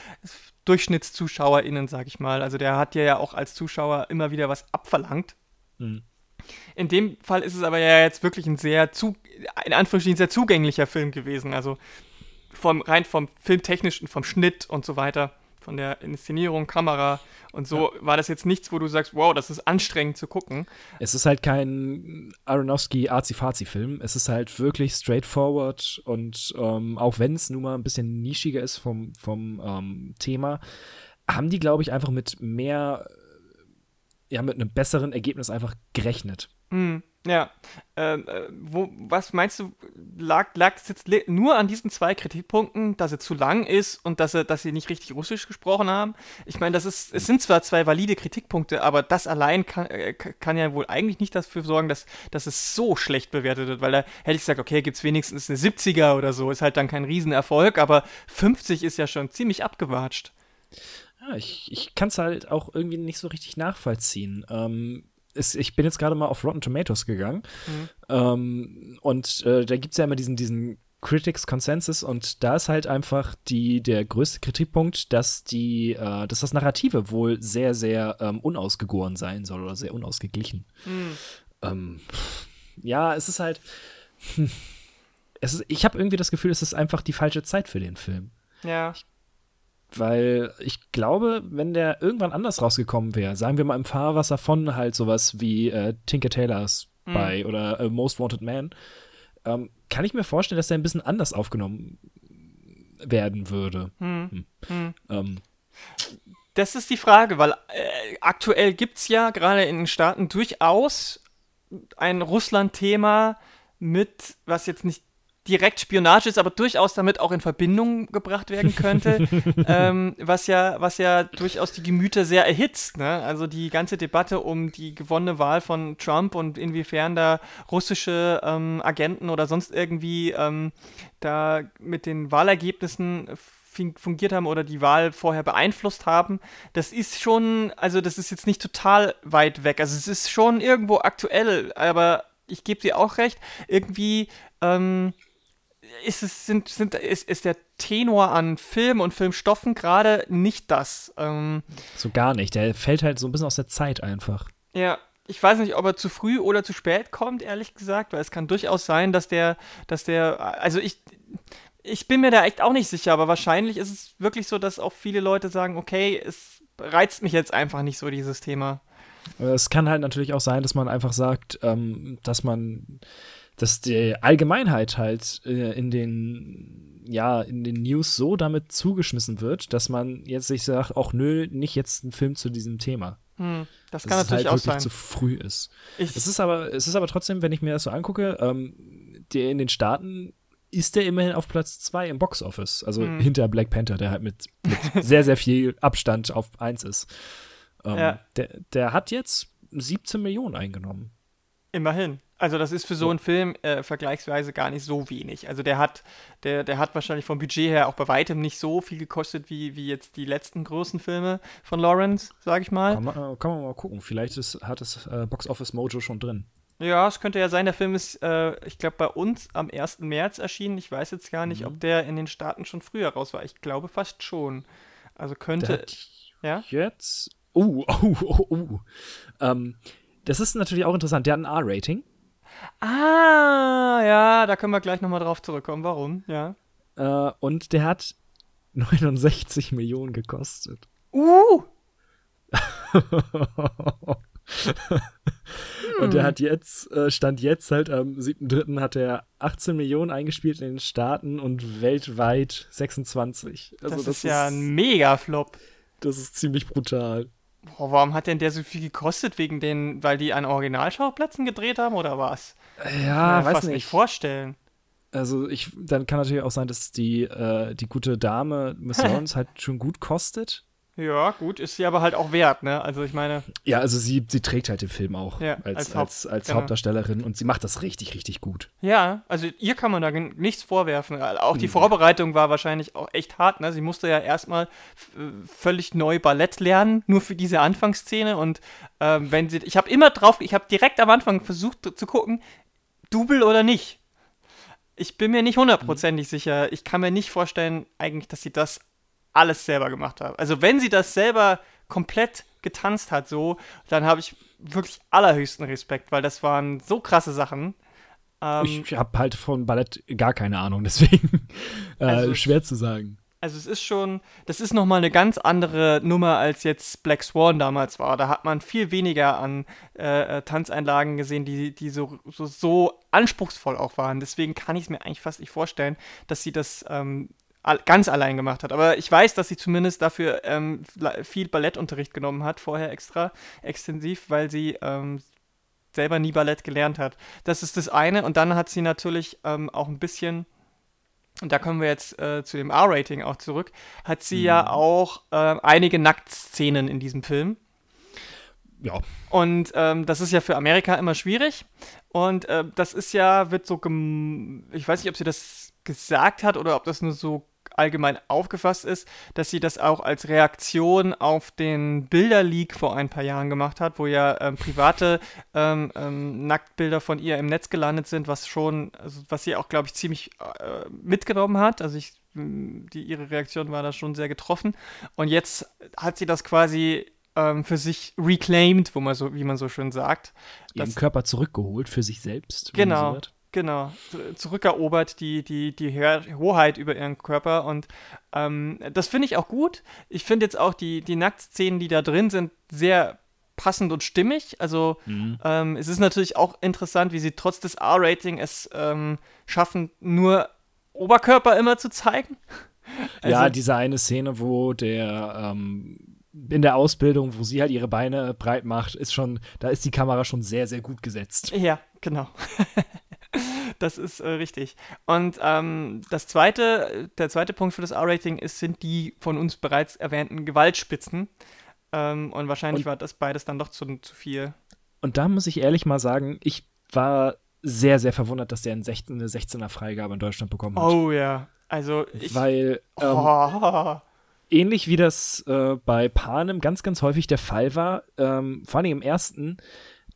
DurchschnittszuschauerInnen, sag ich mal. Also der hat dir ja auch als Zuschauer immer wieder was abverlangt. Mhm. In dem Fall ist es aber ja jetzt wirklich ein sehr, zu, in Anführungsstrichen, sehr zugänglicher Film gewesen. Also vom, rein vom filmtechnischen, vom Schnitt und so weiter von der Inszenierung, Kamera und so ja. war das jetzt nichts, wo du sagst, wow, das ist anstrengend zu gucken. Es ist halt kein Aronofsky Arzi-Fazi-Film. Es ist halt wirklich straightforward und ähm, auch wenn es nun mal ein bisschen nischiger ist vom, vom ähm, Thema, haben die, glaube ich, einfach mit mehr, ja, mit einem besseren Ergebnis einfach gerechnet. Mhm. Ja, ähm, äh, wo, was meinst du, lag, lag es jetzt nur an diesen zwei Kritikpunkten, dass er zu lang ist und dass, er, dass sie nicht richtig Russisch gesprochen haben? Ich meine, das ist, es sind zwar zwei valide Kritikpunkte, aber das allein kann, äh, kann ja wohl eigentlich nicht dafür sorgen, dass, dass es so schlecht bewertet wird, weil da hätte ich gesagt, okay, gibt es wenigstens eine 70er oder so, ist halt dann kein Riesenerfolg, aber 50 ist ja schon ziemlich abgewatscht. Ja, ich, ich kann es halt auch irgendwie nicht so richtig nachvollziehen. Ähm, ist, ich bin jetzt gerade mal auf Rotten Tomatoes gegangen. Mhm. Ähm, und äh, da gibt es ja immer diesen, diesen Critics Consensus und da ist halt einfach die, der größte Kritikpunkt, dass die, äh, dass das Narrative wohl sehr, sehr ähm, unausgegoren sein soll oder sehr unausgeglichen. Mhm. Ähm, ja, es ist halt. Hm, es ist, ich habe irgendwie das Gefühl, es ist einfach die falsche Zeit für den Film. Ja. Ich weil ich glaube, wenn der irgendwann anders rausgekommen wäre, sagen wir mal im Fahrwasser von halt sowas wie äh, Tinker Tailors mhm. bei oder äh, Most Wanted Man, ähm, kann ich mir vorstellen, dass der ein bisschen anders aufgenommen werden würde. Hm. Hm. Hm. Ähm. Das ist die Frage, weil äh, aktuell gibt es ja gerade in den Staaten durchaus ein Russland-Thema mit, was jetzt nicht direkt Spionage ist, aber durchaus damit auch in Verbindung gebracht werden könnte, ähm, was ja, was ja durchaus die Gemüter sehr erhitzt. Ne? Also die ganze Debatte um die gewonnene Wahl von Trump und inwiefern da russische ähm, Agenten oder sonst irgendwie ähm, da mit den Wahlergebnissen fungiert haben oder die Wahl vorher beeinflusst haben, das ist schon, also das ist jetzt nicht total weit weg. Also es ist schon irgendwo aktuell, aber ich gebe dir auch recht, irgendwie ähm, ist, es, sind, sind, ist, ist der Tenor an Film und Filmstoffen gerade nicht das. Ähm, so gar nicht. Der fällt halt so ein bisschen aus der Zeit einfach. Ja, ich weiß nicht, ob er zu früh oder zu spät kommt, ehrlich gesagt, weil es kann durchaus sein, dass der, dass der, also ich, ich bin mir da echt auch nicht sicher, aber wahrscheinlich ist es wirklich so, dass auch viele Leute sagen, okay, es reizt mich jetzt einfach nicht so, dieses Thema. Es kann halt natürlich auch sein, dass man einfach sagt, ähm, dass man dass die Allgemeinheit halt äh, in den ja in den News so damit zugeschmissen wird, dass man jetzt sich sagt, auch nö, nicht jetzt ein Film zu diesem Thema. Hm, das kann natürlich halt auch sein. zu früh ist. Ich es ist aber es ist aber trotzdem, wenn ich mir das so angucke, ähm, der in den Staaten ist der immerhin auf Platz 2 im Boxoffice, also hm. hinter Black Panther, der halt mit, mit sehr sehr viel Abstand auf 1 ist. Ähm, ja. der, der hat jetzt 17 Millionen eingenommen. Immerhin. Also das ist für so einen Film äh, vergleichsweise gar nicht so wenig. Also der hat, der, der hat wahrscheinlich vom Budget her auch bei weitem nicht so viel gekostet wie, wie jetzt die letzten großen Filme von Lawrence, sag ich mal. Kann man, äh, kann man mal gucken. Vielleicht ist, hat es äh, Box Office Mojo schon drin. Ja, es könnte ja sein, der Film ist, äh, ich glaube, bei uns am 1. März erschienen. Ich weiß jetzt gar nicht, mhm. ob der in den Staaten schon früher raus war. Ich glaube fast schon. Also könnte. ja? Jetzt. Oh, oh, oh, oh. Ähm, das ist natürlich auch interessant. Der hat ein R-Rating. Ah, ja, da können wir gleich nochmal drauf zurückkommen. Warum? Ja. Äh, und der hat 69 Millionen gekostet. Uh! und der hat jetzt, äh, stand jetzt halt am 7.3. hat er 18 Millionen eingespielt in den Staaten und weltweit 26. Also das, das ist ja ein Mega-Flop. Das ist ziemlich brutal. Boah, warum hat denn der so viel gekostet? Wegen den, weil die an Originalschauplätzen gedreht haben oder was? Ja, ich weiß fast nicht. nicht vorstellen. Also ich, dann kann natürlich auch sein, dass die, äh, die gute Dame Miss Lawrence halt schon gut kostet. Ja, gut, ist sie aber halt auch wert, ne? Also ich meine. Ja, also sie, sie trägt halt den Film auch ja, als, als, Haupt, als, als genau. Hauptdarstellerin und sie macht das richtig, richtig gut. Ja, also ihr kann man da nichts vorwerfen. Auch die mhm. Vorbereitung war wahrscheinlich auch echt hart, ne? Sie musste ja erstmal völlig neu Ballett lernen, nur für diese Anfangsszene. Und ähm, wenn sie. Ich habe immer drauf, ich habe direkt am Anfang versucht zu gucken, Double oder nicht. Ich bin mir nicht hundertprozentig mhm. sicher. Ich kann mir nicht vorstellen, eigentlich, dass sie das alles selber gemacht habe. Also wenn sie das selber komplett getanzt hat, so, dann habe ich wirklich allerhöchsten Respekt, weil das waren so krasse Sachen. Ähm, ich habe halt von Ballett gar keine Ahnung, deswegen äh, also schwer zu sagen. Also es ist schon, das ist nochmal eine ganz andere Nummer, als jetzt Black Swan damals war. Da hat man viel weniger an äh, äh Tanzeinlagen gesehen, die, die so, so, so anspruchsvoll auch waren. Deswegen kann ich es mir eigentlich fast nicht vorstellen, dass sie das ähm, ganz allein gemacht hat. Aber ich weiß, dass sie zumindest dafür ähm, viel Ballettunterricht genommen hat, vorher extra extensiv, weil sie ähm, selber nie Ballett gelernt hat. Das ist das eine. Und dann hat sie natürlich ähm, auch ein bisschen, und da kommen wir jetzt äh, zu dem R-Rating auch zurück, hat sie mhm. ja auch äh, einige Nacktszenen in diesem Film. Ja. Und ähm, das ist ja für Amerika immer schwierig. Und äh, das ist ja, wird so, ich weiß nicht, ob sie das gesagt hat oder ob das nur so allgemein aufgefasst ist, dass sie das auch als Reaktion auf den Bilderleak vor ein paar Jahren gemacht hat, wo ja ähm, private ähm, ähm, Nacktbilder von ihr im Netz gelandet sind, was schon, also was sie auch, glaube ich, ziemlich äh, mitgenommen hat. Also ich, die, ihre Reaktion war da schon sehr getroffen. Und jetzt hat sie das quasi ähm, für sich reclaimed, wo man so, wie man so schön sagt. Ihren Körper zurückgeholt für sich selbst. Genau. So Genau, zurückerobert die, die, die Hoheit über ihren Körper und ähm, das finde ich auch gut. Ich finde jetzt auch die, die Nacktszenen, die da drin sind, sehr passend und stimmig. Also mhm. ähm, es ist natürlich auch interessant, wie sie trotz des R-Rating es ähm, schaffen, nur Oberkörper immer zu zeigen. Also, ja, diese eine Szene, wo der ähm, in der Ausbildung, wo sie halt ihre Beine breit macht, ist schon, da ist die Kamera schon sehr, sehr gut gesetzt. Ja, genau. das ist äh, richtig. Und ähm, das zweite, der zweite Punkt für das R-Rating ist, sind die von uns bereits erwähnten Gewaltspitzen. Ähm, und wahrscheinlich und, war das beides dann doch zu, zu viel. Und da muss ich ehrlich mal sagen, ich war sehr, sehr verwundert, dass der eine 16er Freigabe in Deutschland bekommen hat. Oh ja. Also ich. Weil. Ähm, oh. Ähnlich wie das äh, bei Panem ganz, ganz häufig der Fall war, ähm, vor allem im ersten,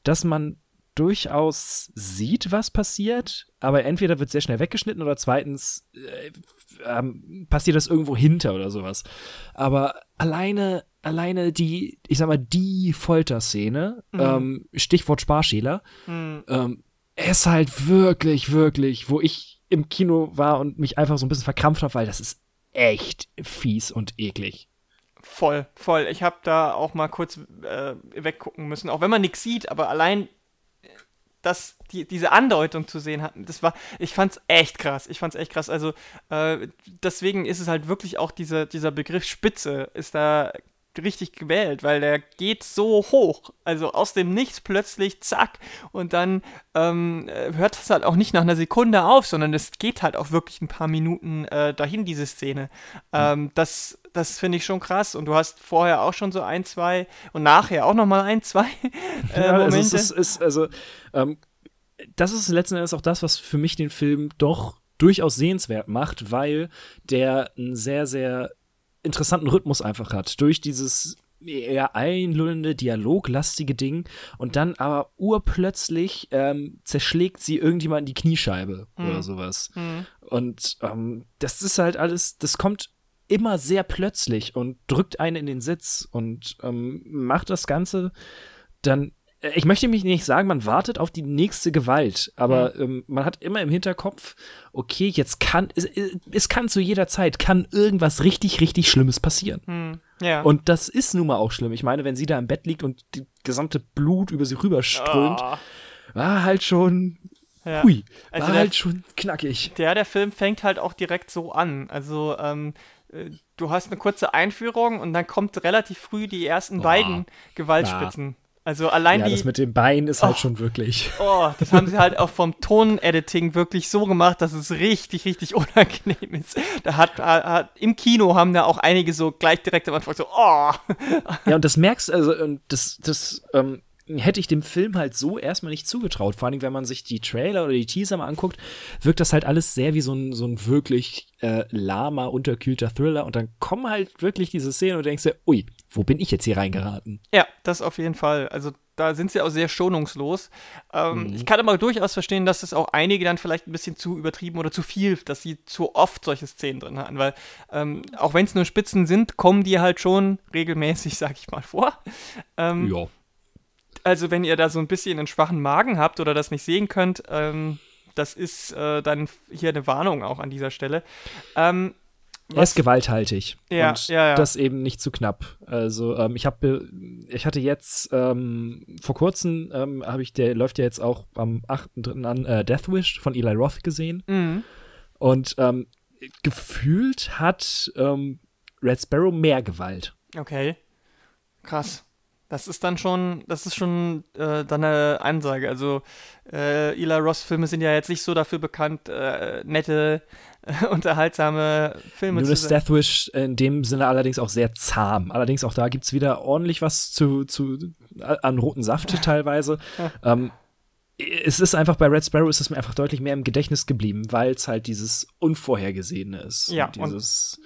dass man durchaus sieht, was passiert, aber entweder wird sehr schnell weggeschnitten oder zweitens äh, ähm, passiert das irgendwo hinter oder sowas. Aber alleine, alleine die, ich sag mal, die Folterszene, mhm. ähm, Stichwort Sparschäler, mhm. ähm, ist halt wirklich, wirklich, wo ich im Kino war und mich einfach so ein bisschen verkrampft habe, weil das ist echt fies und eklig. Voll, voll. Ich habe da auch mal kurz äh, weggucken müssen, auch wenn man nichts sieht, aber allein dass die, diese Andeutung zu sehen hatten, das war, ich fand's echt krass. Ich fand's echt krass. Also äh, deswegen ist es halt wirklich auch diese, dieser Begriff Spitze ist da richtig gewählt, weil der geht so hoch, also aus dem Nichts plötzlich, zack, und dann ähm, hört es halt auch nicht nach einer Sekunde auf, sondern es geht halt auch wirklich ein paar Minuten äh, dahin, diese Szene. Ähm, das das finde ich schon krass und du hast vorher auch schon so ein, zwei und nachher auch nochmal ein, zwei äh, ja, Momente. Also, ist, ist, also ähm, das ist letzten Endes auch das, was für mich den Film doch durchaus sehenswert macht, weil der ein sehr, sehr interessanten Rhythmus einfach hat. Durch dieses eher einlullende, dialoglastige Ding und dann aber urplötzlich ähm, zerschlägt sie irgendjemand in die Kniescheibe mhm. oder sowas. Mhm. Und ähm, das ist halt alles, das kommt immer sehr plötzlich und drückt einen in den Sitz und ähm, macht das Ganze dann ich möchte mich nicht sagen, man wartet auf die nächste Gewalt, aber mhm. ähm, man hat immer im Hinterkopf, okay, jetzt kann, es, es, kann zu jeder Zeit, kann irgendwas richtig, richtig Schlimmes passieren. Mhm. Ja. Und das ist nun mal auch schlimm. Ich meine, wenn sie da im Bett liegt und die gesamte Blut über sie rüberströmt, oh. war halt schon, ja. hui, war also halt schon knackig. Der, der Film fängt halt auch direkt so an. Also, ähm, äh, du hast eine kurze Einführung und dann kommt relativ früh die ersten oh. beiden Gewaltspitzen. Ja. Also allein ja, die. Das mit dem Bein ist halt oh, halt schon wirklich. Oh, das haben sie halt auch vom Tonediting wirklich so gemacht, dass es richtig, richtig unangenehm ist. Da hat, hat im Kino haben da auch einige so gleich direkt am Anfang so, oh. Ja, und das merkst also, das, das ähm, hätte ich dem Film halt so erstmal nicht zugetraut. Vor allem, wenn man sich die Trailer oder die Teaser mal anguckt, wirkt das halt alles sehr wie so ein, so ein wirklich äh, lahmer, unterkühlter Thriller. Und dann kommen halt wirklich diese Szenen und denkst dir, ui, wo bin ich jetzt hier reingeraten? Ja, das auf jeden Fall. Also da sind sie auch sehr schonungslos. Ähm, mhm. Ich kann aber durchaus verstehen, dass das auch einige dann vielleicht ein bisschen zu übertrieben oder zu viel, dass sie zu oft solche Szenen drin hatten, weil ähm, auch wenn es nur Spitzen sind, kommen die halt schon regelmäßig, sag ich mal, vor. Ähm, ja. Also wenn ihr da so ein bisschen einen schwachen Magen habt oder das nicht sehen könnt, ähm, das ist äh, dann hier eine Warnung auch an dieser Stelle. Ähm, er ist gewalthaltig. Ja, und ja, ja. das eben nicht zu knapp. Also ähm, ich habe, ich hatte jetzt ähm, vor kurzem ähm, habe ich, der läuft ja jetzt auch am 8.3. an äh, Death Wish von Eli Roth gesehen. Mhm. Und ähm, gefühlt hat ähm, Red Sparrow mehr Gewalt. Okay. Krass. Das ist dann schon, das ist schon äh, dann eine Ansage. Also äh, Eli Ross-Filme sind ja jetzt nicht so dafür bekannt, äh, nette, unterhaltsame Filme Nur zu sein. Death Wish in dem Sinne allerdings auch sehr zahm. Allerdings auch da gibt es wieder ordentlich was zu, zu an roten Saft teilweise. ähm, es ist einfach bei Red Sparrow ist es mir einfach deutlich mehr im Gedächtnis geblieben, weil es halt dieses Unvorhergesehene ist. Ja. Und dieses,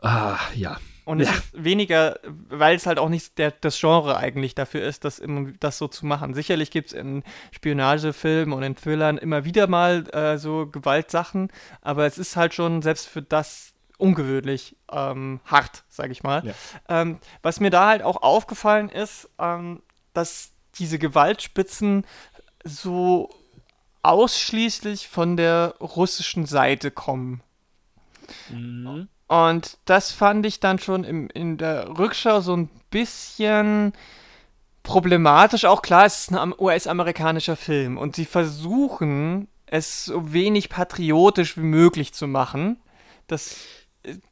und ah, ja. Und es ja. ist weniger, weil es halt auch nicht der, das Genre eigentlich dafür ist, das, das so zu machen. Sicherlich gibt es in Spionagefilmen und in Thrillern immer wieder mal äh, so Gewaltsachen, aber es ist halt schon selbst für das ungewöhnlich ähm, hart, sage ich mal. Ja. Ähm, was mir da halt auch aufgefallen ist, ähm, dass diese Gewaltspitzen so ausschließlich von der russischen Seite kommen. Mhm. Und das fand ich dann schon im, in der Rückschau so ein bisschen problematisch. Auch klar, es ist ein US-amerikanischer Film und sie versuchen, es so wenig patriotisch wie möglich zu machen. Das,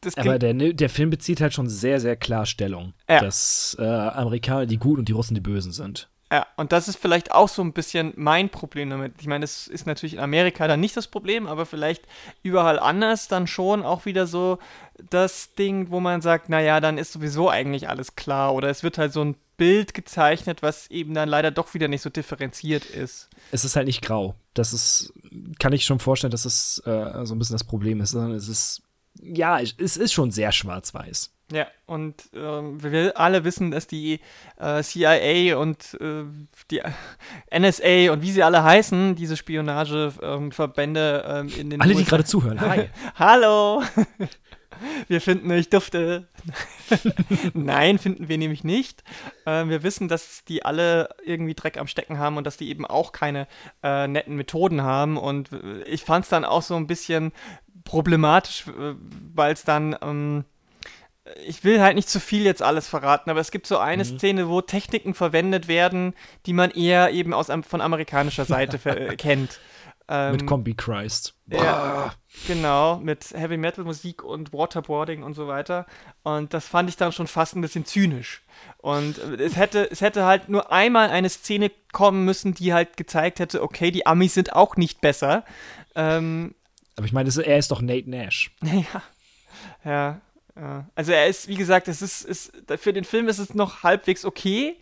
das Aber der, der Film bezieht halt schon sehr, sehr klar Stellung, ja. dass äh, Amerikaner die Guten und die Russen die Bösen sind. Ja, und das ist vielleicht auch so ein bisschen mein Problem damit. Ich meine, das ist natürlich in Amerika dann nicht das Problem, aber vielleicht überall anders dann schon auch wieder so das Ding, wo man sagt, naja, dann ist sowieso eigentlich alles klar. Oder es wird halt so ein Bild gezeichnet, was eben dann leider doch wieder nicht so differenziert ist. Es ist halt nicht grau. Das ist, kann ich schon vorstellen, dass es äh, so ein bisschen das Problem ist. Es ist, ja, es ist schon sehr schwarz-weiß. Ja, und ähm, wir alle wissen, dass die äh, CIA und äh, die NSA und wie sie alle heißen, diese Spionageverbände ähm, in den Alle, USA die gerade zuhören, hi. Hallo! wir finden, ich dufte. Nein, finden wir nämlich nicht. Äh, wir wissen, dass die alle irgendwie Dreck am Stecken haben und dass die eben auch keine äh, netten Methoden haben. Und ich fand es dann auch so ein bisschen problematisch, äh, weil es dann. Ähm, ich will halt nicht zu viel jetzt alles verraten, aber es gibt so eine mhm. Szene, wo Techniken verwendet werden, die man eher eben aus, von amerikanischer Seite äh, kennt. Ähm, mit Combi Christ. Ja, genau, mit Heavy Metal Musik und Waterboarding und so weiter. Und das fand ich dann schon fast ein bisschen zynisch. Und äh, es hätte, es hätte halt nur einmal eine Szene kommen müssen, die halt gezeigt hätte, okay, die Amis sind auch nicht besser. Ähm, aber ich meine, er ist doch Nate Nash. Ja. Ja, ja. Also er ist, wie gesagt, es ist, ist, für den Film ist es noch halbwegs okay,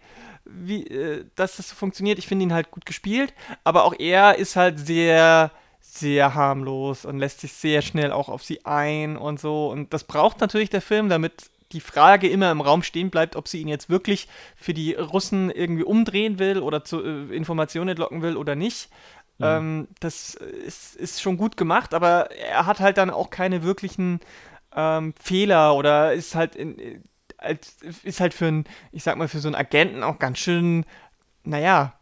wie, äh, dass das so funktioniert. Ich finde ihn halt gut gespielt, aber auch er ist halt sehr, sehr harmlos und lässt sich sehr schnell auch auf sie ein und so. Und das braucht natürlich der Film, damit die Frage immer im Raum stehen bleibt, ob sie ihn jetzt wirklich für die Russen irgendwie umdrehen will oder zu äh, Informationen entlocken will oder nicht. Ähm, das ist, ist schon gut gemacht, aber er hat halt dann auch keine wirklichen ähm, Fehler oder ist halt in, als, ist halt für einen, ich sag mal, für so einen Agenten auch ganz schön, naja,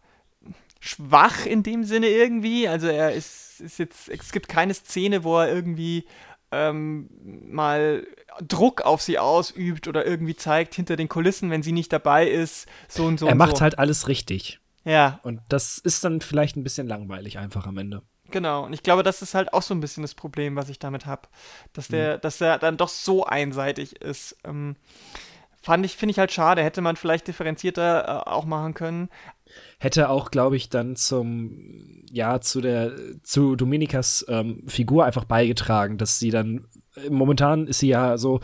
schwach in dem Sinne irgendwie. Also er ist, ist jetzt, es gibt keine Szene, wo er irgendwie ähm, mal Druck auf sie ausübt oder irgendwie zeigt hinter den Kulissen, wenn sie nicht dabei ist, so und so. Er macht so. halt alles richtig. Ja. Und das ist dann vielleicht ein bisschen langweilig einfach am Ende. Genau, und ich glaube, das ist halt auch so ein bisschen das Problem, was ich damit habe. Dass der, mhm. dass der dann doch so einseitig ist. Ähm, fand ich, finde ich halt schade. Hätte man vielleicht differenzierter äh, auch machen können. Hätte auch, glaube ich, dann zum, ja, zu der, zu Dominikas ähm, Figur einfach beigetragen, dass sie dann, äh, momentan ist sie ja so,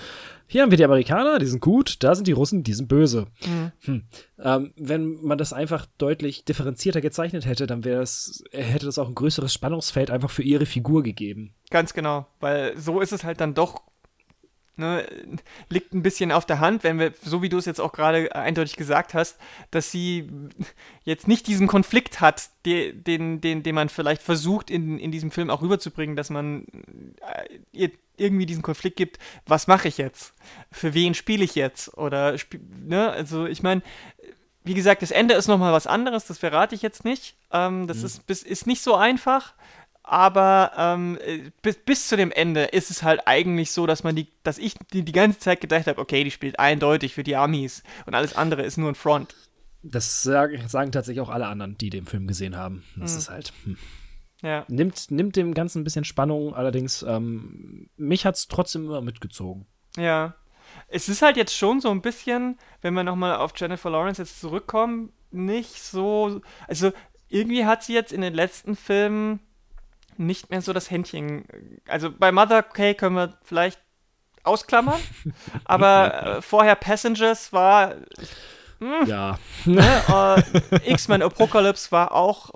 hier haben wir die Amerikaner, die sind gut, da sind die Russen, die sind böse. Mhm. Hm. Ähm, wenn man das einfach deutlich differenzierter gezeichnet hätte, dann wäre es, hätte das auch ein größeres Spannungsfeld einfach für ihre Figur gegeben. Ganz genau, weil so ist es halt dann doch Ne, liegt ein bisschen auf der Hand, wenn wir, so wie du es jetzt auch gerade eindeutig gesagt hast, dass sie jetzt nicht diesen Konflikt hat, den, den, den, den man vielleicht versucht in, in diesem Film auch rüberzubringen, dass man äh, ihr irgendwie diesen Konflikt gibt, was mache ich jetzt? Für wen spiele ich jetzt? Oder, ne, also ich meine, wie gesagt, das Ende ist nochmal was anderes, das verrate ich jetzt nicht. Ähm, das mhm. ist, ist nicht so einfach aber ähm, äh, bis, bis zu dem Ende ist es halt eigentlich so, dass man die, dass ich die, die ganze Zeit gedacht habe, okay, die spielt eindeutig für die Amis und alles andere ist nur ein Front. Das sagen, sagen tatsächlich auch alle anderen, die den Film gesehen haben. Das hm. ist halt. Hm. Ja. Nimmt, nimmt dem Ganzen ein bisschen Spannung, allerdings ähm, mich hat es trotzdem immer mitgezogen. Ja. Es ist halt jetzt schon so ein bisschen, wenn wir nochmal auf Jennifer Lawrence jetzt zurückkommen, nicht so. Also irgendwie hat sie jetzt in den letzten Filmen nicht mehr so das Händchen. Also bei Mother K können wir vielleicht ausklammern, aber äh, vorher Passengers war. Mh, hm, ja. Ne, äh, X-Men Apocalypse war auch,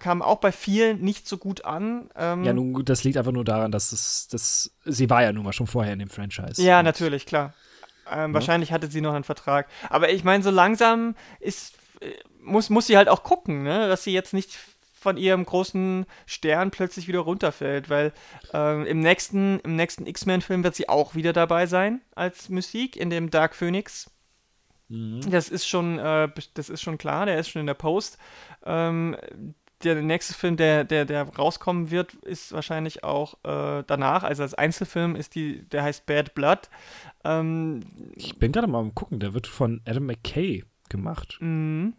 kam auch bei vielen nicht so gut an. Ähm, ja, nun, das liegt einfach nur daran, dass es, das, sie war ja nun mal schon vorher in dem Franchise. Ja, natürlich, klar. Ähm, ja. Wahrscheinlich hatte sie noch einen Vertrag. Aber ich meine, so langsam ist, äh, muss, muss sie halt auch gucken, ne? dass sie jetzt nicht von ihrem großen Stern plötzlich wieder runterfällt, weil ähm, im nächsten, im nächsten X-Men-Film wird sie auch wieder dabei sein als Musik in dem Dark Phoenix. Mhm. Das ist schon, äh, das ist schon klar, der ist schon in der Post. Ähm, der nächste Film, der, der, der rauskommen wird, ist wahrscheinlich auch äh, danach. Also als Einzelfilm ist die, der heißt Bad Blood. Ähm, ich bin gerade mal am gucken, der wird von Adam McKay gemacht. Mhm.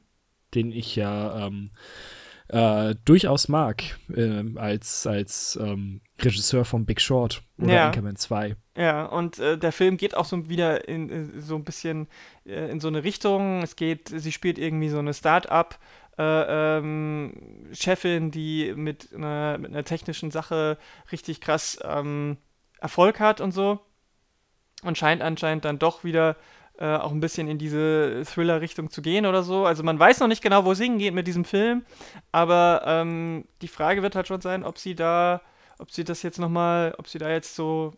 Den ich ja ähm, äh, durchaus mag, äh, als, als ähm, Regisseur von Big Short oder ja. Anchorman 2. Ja, und äh, der Film geht auch so wieder in, in so ein bisschen äh, in so eine Richtung. Es geht, sie spielt irgendwie so eine Start-up. Äh, ähm, Chefin, die mit einer, mit einer technischen Sache richtig krass ähm, Erfolg hat und so. Und scheint anscheinend dann doch wieder äh, auch ein bisschen in diese Thriller-Richtung zu gehen oder so. Also man weiß noch nicht genau, wo es hingeht mit diesem Film, aber ähm, die Frage wird halt schon sein, ob sie da, ob sie das jetzt nochmal, ob sie da jetzt so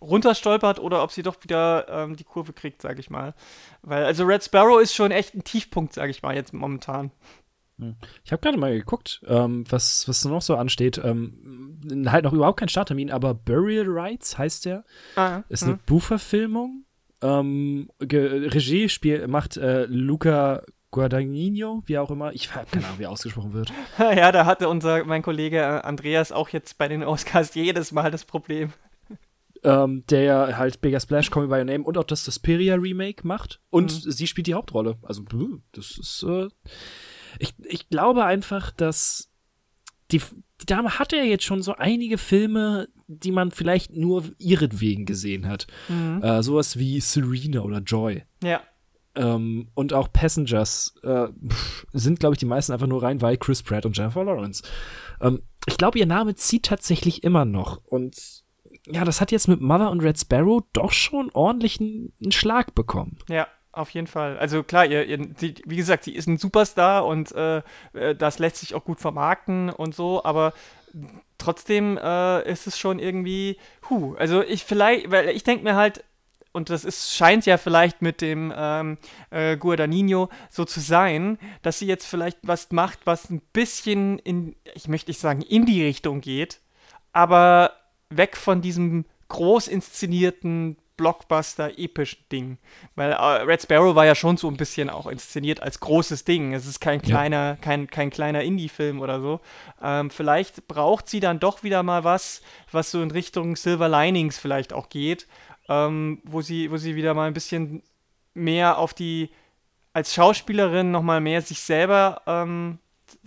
runterstolpert oder ob sie doch wieder ähm, die Kurve kriegt, sag ich mal. Weil, also Red Sparrow ist schon echt ein Tiefpunkt, sag ich mal, jetzt momentan. Hm. Ich habe gerade mal geguckt, ähm, was, was noch so ansteht. Ähm, halt noch überhaupt kein Starttermin, aber Burial Rights heißt der. Ah, ist eine hm. Buchverfilmung ähm, Regie spiel, macht äh, Luca Guadagnino, wie auch immer. Ich habe keine Ahnung, wie ausgesprochen wird. ja, da hatte unser, mein Kollege äh, Andreas auch jetzt bei den Oscars jedes Mal das Problem. Ähm, der halt Bigger Splash, Call Me By Your Name und auch das Suspiria Remake macht. Und mhm. sie spielt die Hauptrolle. Also, das ist, äh, ich, ich glaube einfach, dass die, die Dame hatte ja jetzt schon so einige Filme, die man vielleicht nur ihretwegen gesehen hat. Mhm. Äh, sowas wie Serena oder Joy. Ja. Ähm, und auch Passengers äh, sind, glaube ich, die meisten einfach nur rein, weil Chris Pratt und Jennifer Lawrence. Ähm, ich glaube, ihr Name zieht tatsächlich immer noch. Und ja, das hat jetzt mit Mother und Red Sparrow doch schon ordentlich einen Schlag bekommen. Ja, auf jeden Fall. Also klar, ihr, ihr die, wie gesagt, sie ist ein Superstar und äh, äh, das lässt sich auch gut vermarkten und so, aber trotzdem äh, ist es schon irgendwie, hu, also ich vielleicht, weil ich denke mir halt, und das ist, scheint ja vielleicht mit dem ähm, äh, Guadagnino so zu sein, dass sie jetzt vielleicht was macht, was ein bisschen in, ich möchte nicht sagen, in die Richtung geht, aber weg von diesem groß inszenierten Blockbuster-epischen Ding. Weil äh, Red Sparrow war ja schon so ein bisschen auch inszeniert als großes Ding. Es ist kein kleiner, ja. kein, kein kleiner Indie-Film oder so. Ähm, vielleicht braucht sie dann doch wieder mal was, was so in Richtung Silver Linings vielleicht auch geht, ähm, wo, sie, wo sie wieder mal ein bisschen mehr auf die, als Schauspielerin nochmal mehr sich selber ähm,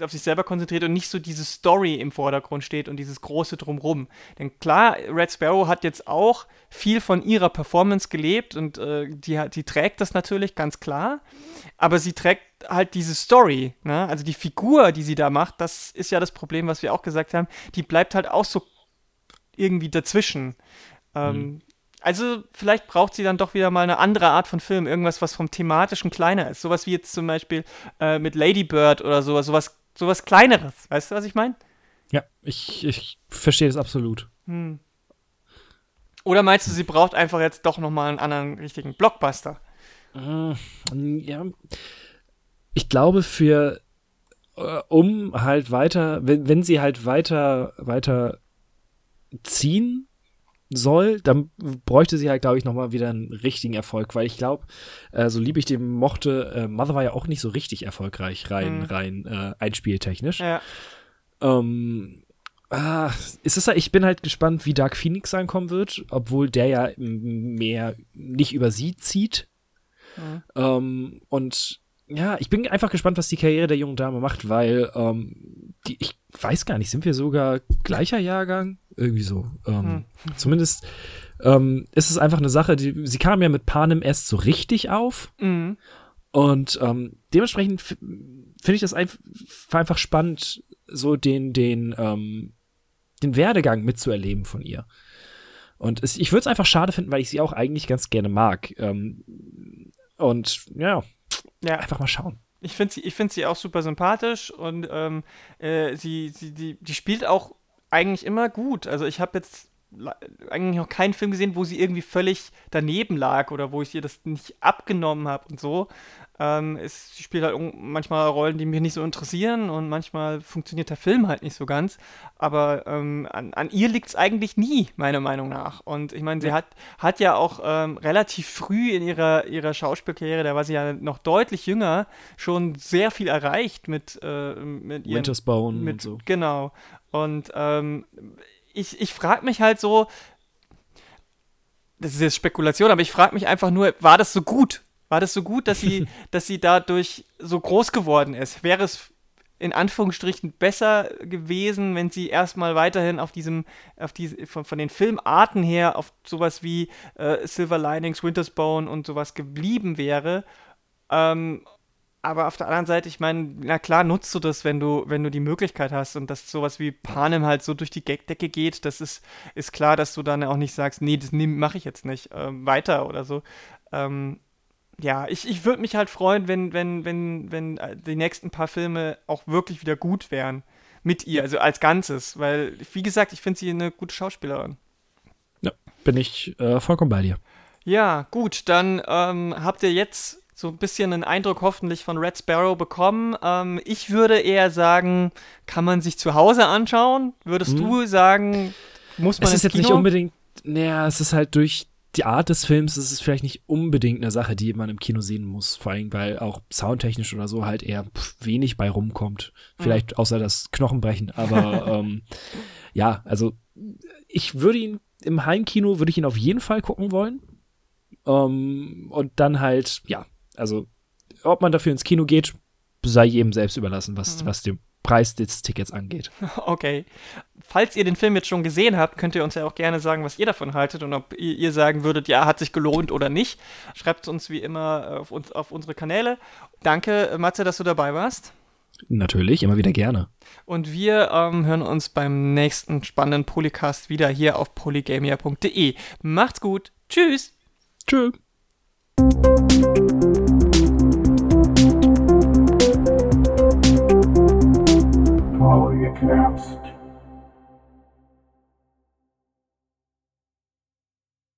auf sich selber konzentriert und nicht so diese Story im Vordergrund steht und dieses große Drumrum. Denn klar, Red Sparrow hat jetzt auch viel von ihrer Performance gelebt und äh, die, die trägt das natürlich ganz klar, aber sie trägt halt diese Story, ne? also die Figur, die sie da macht, das ist ja das Problem, was wir auch gesagt haben, die bleibt halt auch so irgendwie dazwischen. Ähm, mhm. Also vielleicht braucht sie dann doch wieder mal eine andere Art von Film, irgendwas, was vom thematischen kleiner ist. Sowas wie jetzt zum Beispiel äh, mit Lady Bird oder sowas, sowas, sowas kleineres. Weißt du, was ich meine? Ja, ich, ich verstehe das absolut. Hm. Oder meinst du, sie braucht einfach jetzt doch noch mal einen anderen richtigen Blockbuster? Äh, ja. Ich glaube, für äh, um halt weiter, wenn, wenn sie halt weiter, weiter ziehen soll, dann bräuchte sie halt, glaube ich, nochmal wieder einen richtigen Erfolg, weil ich glaube, äh, so lieb ich den mochte, äh, Mother war ja auch nicht so richtig erfolgreich rein, mhm. rein äh, einspieltechnisch. Ja. Ähm, ah, ist es, ich bin halt gespannt, wie Dark Phoenix ankommen wird, obwohl der ja mehr nicht über sie zieht. Mhm. Ähm, und ja, ich bin einfach gespannt, was die Karriere der jungen Dame macht, weil ähm, die, ich weiß gar nicht, sind wir sogar gleicher Jahrgang? Irgendwie so. Ähm, hm. Zumindest ähm, ist es einfach eine Sache, die, sie kam ja mit Panem erst so richtig auf. Mhm. Und ähm, dementsprechend finde ich das einfach, einfach spannend, so den, den, ähm, den Werdegang mitzuerleben von ihr. Und es, ich würde es einfach schade finden, weil ich sie auch eigentlich ganz gerne mag. Ähm, und ja, ja, einfach mal schauen. Ich finde sie, find sie auch super sympathisch und ähm, äh, sie, sie die, die spielt auch eigentlich immer gut. Also ich habe jetzt eigentlich noch keinen Film gesehen, wo sie irgendwie völlig daneben lag oder wo ich ihr das nicht abgenommen habe und so. Ähm, es spielt halt manchmal Rollen, die mich nicht so interessieren und manchmal funktioniert der Film halt nicht so ganz. Aber ähm, an, an, ihr liegt es eigentlich nie, meiner Meinung nach. Und ich meine, sie hat, hat ja auch ähm, relativ früh in ihrer, ihrer Schauspielkarriere, da war sie ja noch deutlich jünger, schon sehr viel erreicht mit, äh, mit ihren. Winter's Bone mit, und so. Genau. Und ähm, ich, ich frage mich halt so, das ist jetzt Spekulation, aber ich frage mich einfach nur, war das so gut? War das so gut, dass sie, dass sie dadurch so groß geworden ist? Wäre es in Anführungsstrichen besser gewesen, wenn sie erstmal weiterhin auf diesem, auf die, von, von den Filmarten her auf sowas wie äh, Silver Linings, Winter's Bone und sowas geblieben wäre. Ähm, aber auf der anderen Seite, ich meine, na klar nutzt du das, wenn du, wenn du die Möglichkeit hast und dass sowas wie Panem halt so durch die Decke geht, das ist, ist klar, dass du dann auch nicht sagst, nee, das mache ich jetzt nicht ähm, weiter oder so. Ähm, ja, ich, ich würde mich halt freuen, wenn, wenn, wenn, wenn äh, die nächsten paar Filme auch wirklich wieder gut wären mit ihr, also als Ganzes, weil, wie gesagt, ich finde sie eine gute Schauspielerin. Ja, bin ich äh, vollkommen bei dir. Ja, gut, dann ähm, habt ihr jetzt so ein bisschen einen Eindruck hoffentlich von Red Sparrow bekommen. Ähm, ich würde eher sagen, kann man sich zu Hause anschauen? Würdest hm. du sagen, muss man Es ist jetzt Kino? nicht unbedingt, naja, es ist halt durch die Art des Films ist es vielleicht nicht unbedingt eine Sache, die man im Kino sehen muss. Vor allem, weil auch soundtechnisch oder so halt eher wenig bei rumkommt. Vielleicht mhm. außer das Knochenbrechen. Aber ähm, ja, also ich würde ihn im Heimkino würde ich ihn auf jeden Fall gucken wollen. Ähm, und dann halt, ja, also ob man dafür ins Kino geht, sei jedem selbst überlassen, was, mhm. was dem Preis des Tickets angeht. Okay. Falls ihr den Film jetzt schon gesehen habt, könnt ihr uns ja auch gerne sagen, was ihr davon haltet und ob ihr, sagen würdet, ja, hat sich gelohnt oder nicht. Schreibt es uns wie immer auf, uns, auf unsere Kanäle. Danke, Matze, dass du dabei warst. Natürlich, immer wieder gerne. Und wir ähm, hören uns beim nächsten spannenden Polycast wieder hier auf polygamia.de. Macht's gut. Tschüss. Tschüss. Polycast.